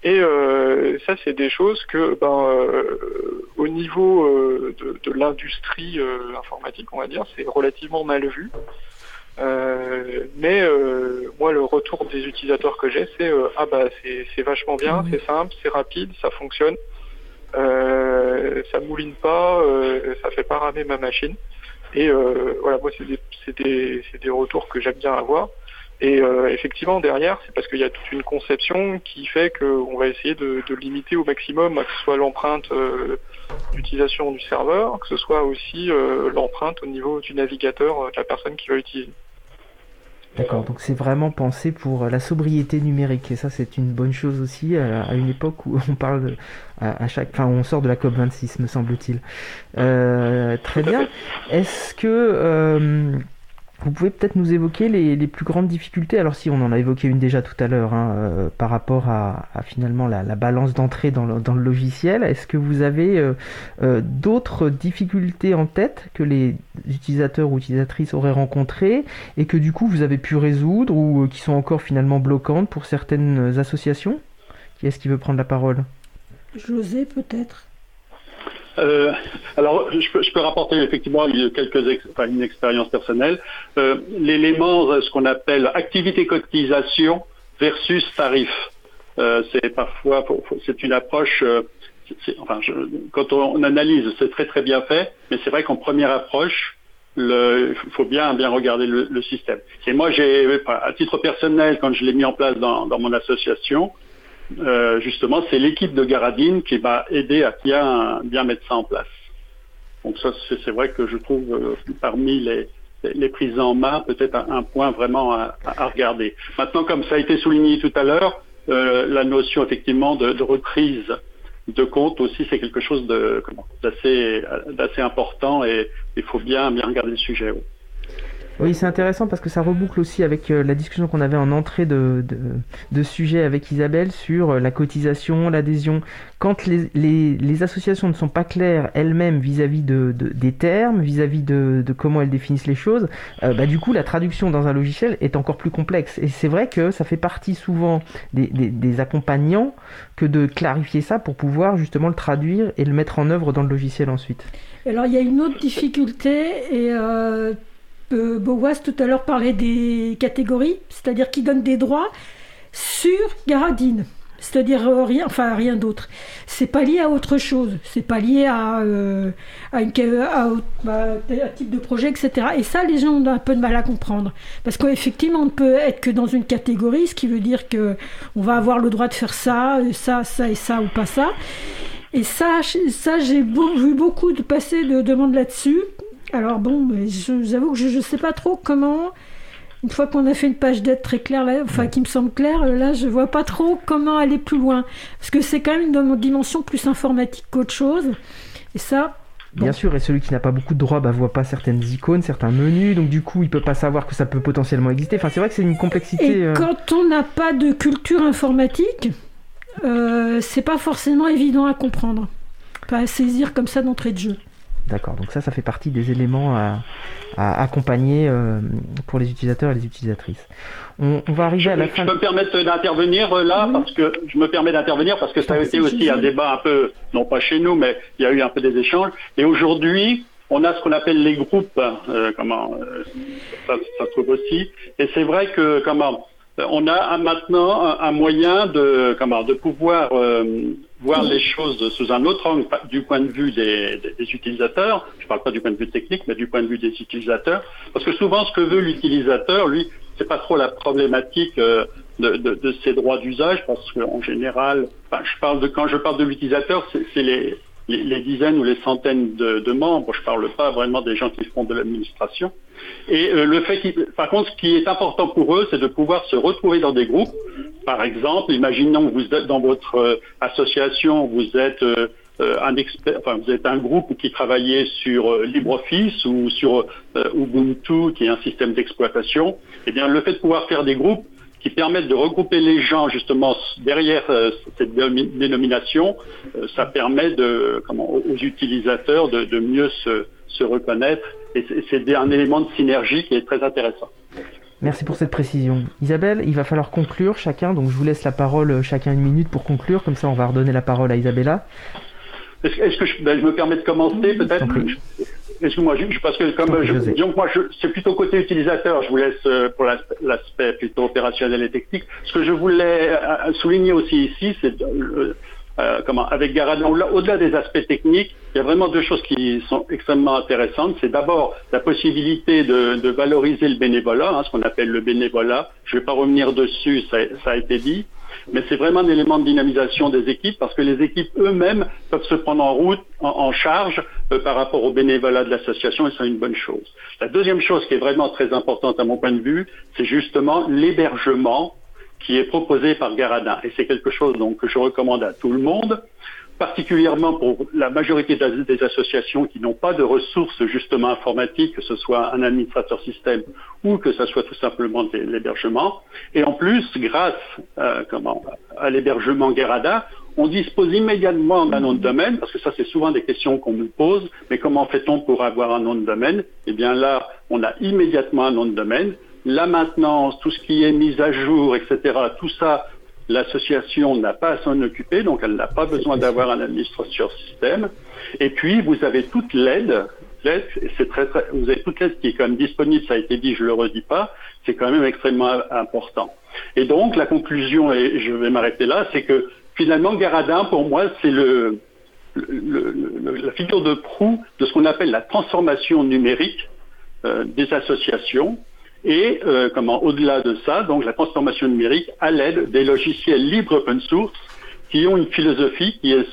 Et euh, ça, c'est des choses que, ben, euh, au niveau euh, de, de l'industrie euh, informatique, on va dire, c'est relativement mal vu. Euh, mais euh, moi, le retour des utilisateurs que j'ai, c'est euh, ah bah c'est c'est vachement bien, c'est simple, c'est rapide, ça fonctionne, euh, ça mouline pas, euh, ça fait pas ramer ma machine. Et euh, voilà, moi, c'est des, c'est des, c'est des retours que j'aime bien avoir. Et euh, effectivement, derrière, c'est parce qu'il y a toute une conception qui fait qu'on va essayer de, de limiter au maximum, que ce soit l'empreinte euh, d'utilisation du serveur, que ce soit aussi euh, l'empreinte au niveau du navigateur de la personne qui va utiliser. D'accord, donc c'est vraiment pensé pour la sobriété numérique et ça c'est une bonne chose aussi à, à une époque où on parle de- à, à chaque, enfin on sort de la COP 26 me semble-t-il. Très bien. Est-ce que vous pouvez peut-être nous évoquer les, plus grandes difficultés Alors si on en a évoqué une déjà tout à l'heure hein, euh, par rapport à, finalement la, la balance d'entrée dans le, logiciel, est-ce que vous avez euh, euh, d'autres difficultés en tête que les utilisateurs ou utilisatrices auraient rencontrées et que du coup vous avez pu résoudre ou qui sont encore finalement bloquantes pour certaines associations? Qui est-ce qui veut prendre la parole? José peut-être? Euh, alors, je peux, je peux rapporter effectivement quelques ex- enfin, une expérience personnelle. Euh, L'élément, euh, ce qu'on appelle activité cotisation versus tarif, euh, c'est parfois, c'est une approche. euh, enfin, je- quand on, analyse, c'est très très bien fait, mais c'est vrai qu'en première approche, il faut bien bien regarder le, le système. Et moi, j'ai, à titre personnel, quand je l'ai mis en place dans, dans mon association, euh, justement, c'est l'équipe de Garadine qui m'a aidé à bien, bien mettre ça en place. Donc ça, c'est vrai que je trouve parmi les, les prises en main peut-être un, point vraiment à, regarder. Maintenant, comme ça a été souligné tout à l'heure, la notion effectivement de, reprise de compte aussi, c'est quelque chose d'assez important et il faut bien, bien regarder le sujet. C'est intéressant parce que ça reboucle aussi avec euh, la discussion qu'on avait en entrée de, de, sujet avec Isabelle sur euh, la cotisation, l'adhésion. Quand les, les, associations ne sont pas claires elles-mêmes vis-à-vis de, des termes, vis-à-vis de, comment elles définissent les choses, euh, bah, du coup, la traduction dans un logiciel est encore plus complexe. Et c'est vrai que ça fait partie souvent des, des, accompagnants que de clarifier ça pour pouvoir justement le traduire et le mettre en œuvre dans le logiciel ensuite. Alors, il y a une autre difficulté et Boas tout à l'heure parlait des catégories, c'est-à-dire qui donnent des droits sur Garadine. C'est-à-dire euh, rien, enfin rien d'autre. C'est pas lié à autre chose. C'est pas lié à, euh, à, une, bah, un type de projet, etc. Et ça, les gens ont un peu de mal à comprendre. Parce qu'effectivement, on ne peut être que dans une catégorie, ce qui veut dire que on va avoir le droit de faire ça, ça, ça et ça ou pas ça. Et ça, ça j'ai vu beaucoup de passer de demandes là-dessus. Alors bon, j'avoue que je ne sais pas trop comment. Une fois qu'on a fait une page d'aide très claire, là, enfin qui me semble claire, là je vois pas trop comment aller plus loin. Parce que c'est quand même une dimension plus informatique qu'autre chose. Et ça, Bien sûr, et celui qui n'a pas beaucoup de droits bah, voit pas certaines icônes, certains menus, donc du coup il peut pas savoir que ça peut potentiellement exister. Enfin, c'est vrai que c'est une complexité. Et euh, quand on n'a pas de culture informatique, euh, c'est pas forcément évident à comprendre, pas à saisir comme ça d'entrée de jeu. D'accord, donc ça, ça fait partie des éléments à, accompagner euh, pour les utilisateurs et les utilisatrices. On, va arriver à la fin. Je peux me permettre d'intervenir euh, là parce que je me permets d'intervenir parce que ça a été aussi un débat un peu, non pas chez nous, mais il y a eu un peu des échanges. Et aujourd'hui, on a ce qu'on appelle les groupes, euh, comment ça, ça, se trouve aussi. Et c'est vrai que comment on a maintenant un, moyen de comment de pouvoir voir les choses sous un autre angle du point de vue des, utilisateurs. Je ne parle pas du point de vue technique, mais du point de vue des utilisateurs. Parce que souvent, ce que veut l'utilisateur, lui, c'est pas trop la problématique euh, de, ses droits d'usage, parce qu'en général, je parle de quand je parle de l'utilisateur, c'est les, les, dizaines ou les centaines de, membres. Je ne parle pas vraiment des gens qui font de l'administration. Et euh, le fait, par contre, ce qui est important pour eux, c'est de pouvoir se retrouver dans des groupes. Par exemple, imaginons que vous êtes dans votre euh, association, vous êtes euh, un expert, enfin, vous êtes un groupe qui travaillait sur LibreOffice ou sur Ubuntu, qui est un système d'exploitation. Eh bien, le fait de pouvoir faire des groupes qui permettent de regrouper les gens justement derrière cette dénomination, ça permet de, comment, aux utilisateurs de, de mieux se, se reconnaître et c'est un élément de synergie qui est très intéressant. Merci pour cette précision. Isabelle, il va falloir conclure chacun, donc je vous laisse la parole euh, chacun une minute pour conclure, comme ça on va redonner la parole à Isabella. Est-ce que je, ben, je, me permets de commencer peut-être? Excuse-moi, parce que comme je, disons moi, c'est plutôt côté utilisateur, je vous laisse euh, pour l'aspect plutôt opérationnel et technique. Ce que je voulais euh, souligner aussi ici, c'est euh, comment, avec Garadin, au-delà des aspects techniques, il y a vraiment deux choses qui sont extrêmement intéressantes. C'est d'abord la possibilité de, valoriser le bénévolat, hein, ce qu'on appelle le bénévolat. Je ne vais pas revenir dessus, ça, a été dit, mais c'est vraiment un élément de dynamisation des équipes parce que les équipes eux-mêmes peuvent se prendre en route, en, charge euh, par rapport au bénévolat de l'association et c'est une bonne chose. La deuxième chose qui est vraiment très importante à mon point de vue, c'est justement l'hébergement qui est proposé par Garadin. Et c'est quelque chose donc, que je recommande à tout le monde, particulièrement pour la majorité des associations qui n'ont pas de ressources justement informatiques, que ce soit un administrateur système ou que ce soit tout simplement l'hébergement. Et en plus, grâce euh, à l'hébergement Garadin, on dispose immédiatement d'un nom de domaine, parce que ça c'est souvent des questions qu'on nous pose, mais comment fait-on pour avoir un nom de domaine? Eh bien là, on a immédiatement un nom de domaine la maintenance, tout ce qui est mise à jour, etc., tout ça, l'association n'a pas à s'en occuper, donc elle n'a pas besoin d'avoir un administrateur système. Et puis, vous avez toute l'aide, c'est très, vous avez toute l'aide qui est quand même disponible, ça a été dit, je le redis pas, c'est quand même extrêmement important. Et donc, la conclusion, et je vais m'arrêter là, c'est que finalement, Garadin, pour moi, c'est le, la figure de proue de ce qu'on appelle la transformation numérique euh, des associations et euh, comment au-delà de ça, donc la transformation numérique à l'aide des logiciels libres open source qui ont une philosophie qui est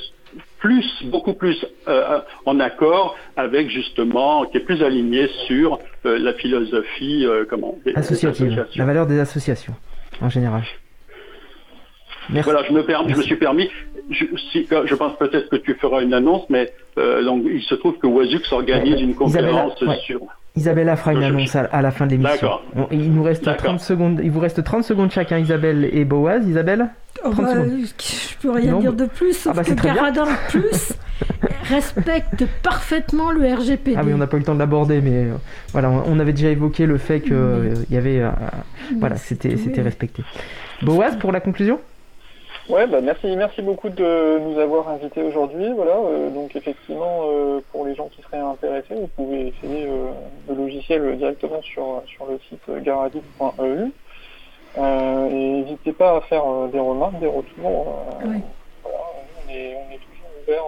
plus, beaucoup plus euh, en accord avec justement, qui est plus aligné sur euh, la philosophie euh, comment, des, Associative, la valeur des associations en général. Merci. Voilà, je me, permis, je me suis permis. Je, si, je pense peut-être que tu feras une annonce, mais donc il se trouve que Wazux organise une conférence sur. Isabella fera une annonce à, la fin de l'émission. Il nous reste 30 secondes. Il vous reste 30 secondes chacun, Isabelle et Boaz. Isabelle oh bah, Je peux rien dire de plus, sauf ah bah, que Caradin Plus respecte parfaitement le RGPD. Ah oui, on n'a pas eu le temps de l'aborder, mais euh, voilà, on, avait déjà évoqué le fait que euh, y avait, euh, voilà, c'était c'était respecté. Boaz pour la conclusion? Ouais, bah merci, merci beaucoup de nous avoir invités aujourd'hui. Voilà, euh, donc effectivement, euh, pour les gens qui seraient intéressés, vous pouvez essayer euh, le logiciel directement sur, sur le site garadit.eu. et n'hésitez pas à faire des remarques, des retours. Voilà, on, est, on, est, toujours ouvert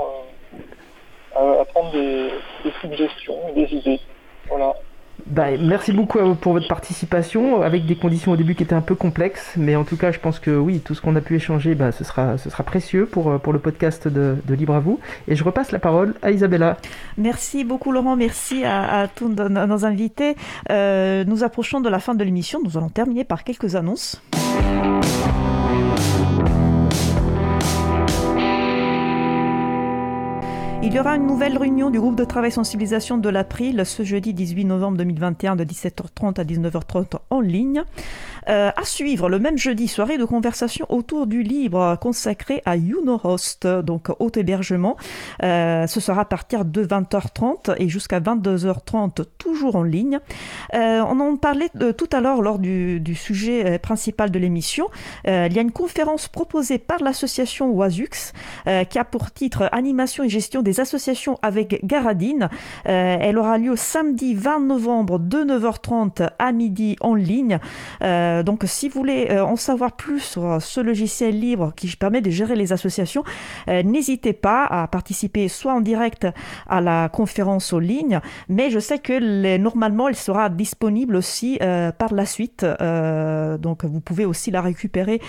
à, à, prendre des, des suggestions et des idées. Voilà. Bah, merci beaucoup pour votre participation, avec des conditions au début qui étaient un peu complexes, mais en tout cas, je pense que oui, tout ce qu'on a pu échanger, bah, ce, sera, précieux pour, euh, le podcast de, Libre à vous. Et je repasse la parole à Isabella. Merci beaucoup, Laurent. Merci à, tous nos invités. Euh, nous approchons de la fin de l'émission. Nous allons terminer par quelques annonces. Il y aura une nouvelle réunion du groupe de travail sensibilisation de l'April ce jeudi 18 novembre 2021 de 17h30 à 19h30 en ligne. Euh, à suivre le même jeudi, soirée de conversation autour du livre consacré à YouNoHost, donc haut hébergement. Euh, ce sera à partir de 20h30 et jusqu'à 22h30, toujours en ligne. Euh, on en parlait tout à l'heure lors du, sujet principal de l'émission. il y a une conférence proposée par l'association Oisux qui a pour titre Animation et gestion des associations avec Garadine. elle aura lieu samedi 20 novembre de 9h30 à midi en ligne. Euh, donc, si vous voulez euh, en savoir plus sur ce logiciel libre qui permet de gérer les associations, euh, n'hésitez pas à participer soit en direct à la conférence en ligne, mais je sais que normalement, elle sera disponible aussi par la suite. donc, vous pouvez aussi la récupérer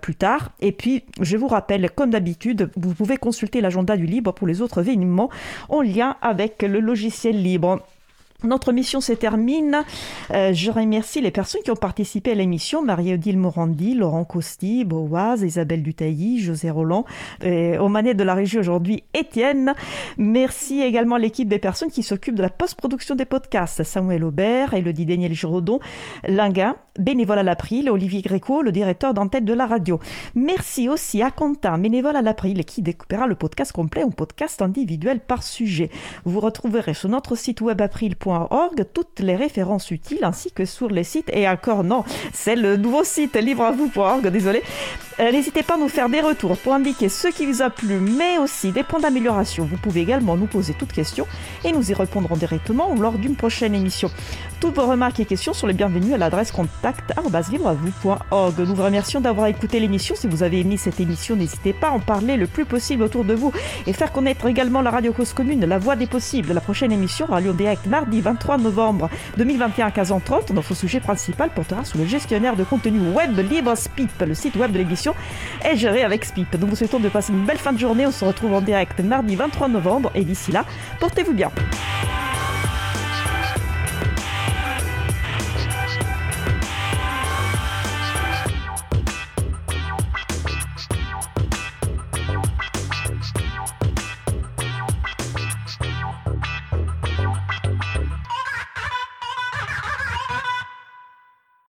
plus tard. Et puis, je vous rappelle, comme d'habitude, vous pouvez consulter l'agenda du libre pour les autres événements en lien avec le logiciel libre. Notre mission se termine. Euh, je remercie les personnes qui ont participé à l'émission. Marie-Odile Morandi, Laurent Costi, Boaz, Isabelle Dutailly, José Roland. Et au manet de la régie aujourd'hui, Étienne. Merci également à l'équipe des personnes qui s'occupent de la post-production des podcasts. Samuel Aubert, Elodie Daniel Giraudon, Linguin, bénévole à l'April, Olivier Gréco, le directeur d'antenne de la radio. Merci aussi à Quentin, bénévole à l'April, qui découpera le podcast complet ou podcast individuel par sujet. Vous retrouverez sur notre site web april.com toutes les références utiles ainsi que sur les sites. Et encore non, c'est le nouveau site livreavou.org, désolé. Euh, n'hésitez pas à nous faire des retours pour indiquer ce qui vous a plu, mais aussi des points d'amélioration. Vous pouvez également nous poser toutes questions et nous y répondrons directement lors d'une prochaine émission. Toutes vos remarques et questions sont les bienvenues à l'adresse contact.livreavou.org. Nous vous remercions d'avoir écouté l'émission. Si vous avez aimé cette émission, n'hésitez pas à en parler le plus possible autour de vous et faire connaître également la radio cause commune, la voix des possibles. La prochaine émission aura lieu direct mardi 23 novembre 2021 à 15h30. Notre sujet principal portera sur le gestionnaire de contenu web Libre Spip. Le site web de l'émission est géré avec Spip. Nous vous souhaitons de passer une belle fin de journée. On se retrouve en direct mardi 23 novembre et d'ici là, portez-vous bien.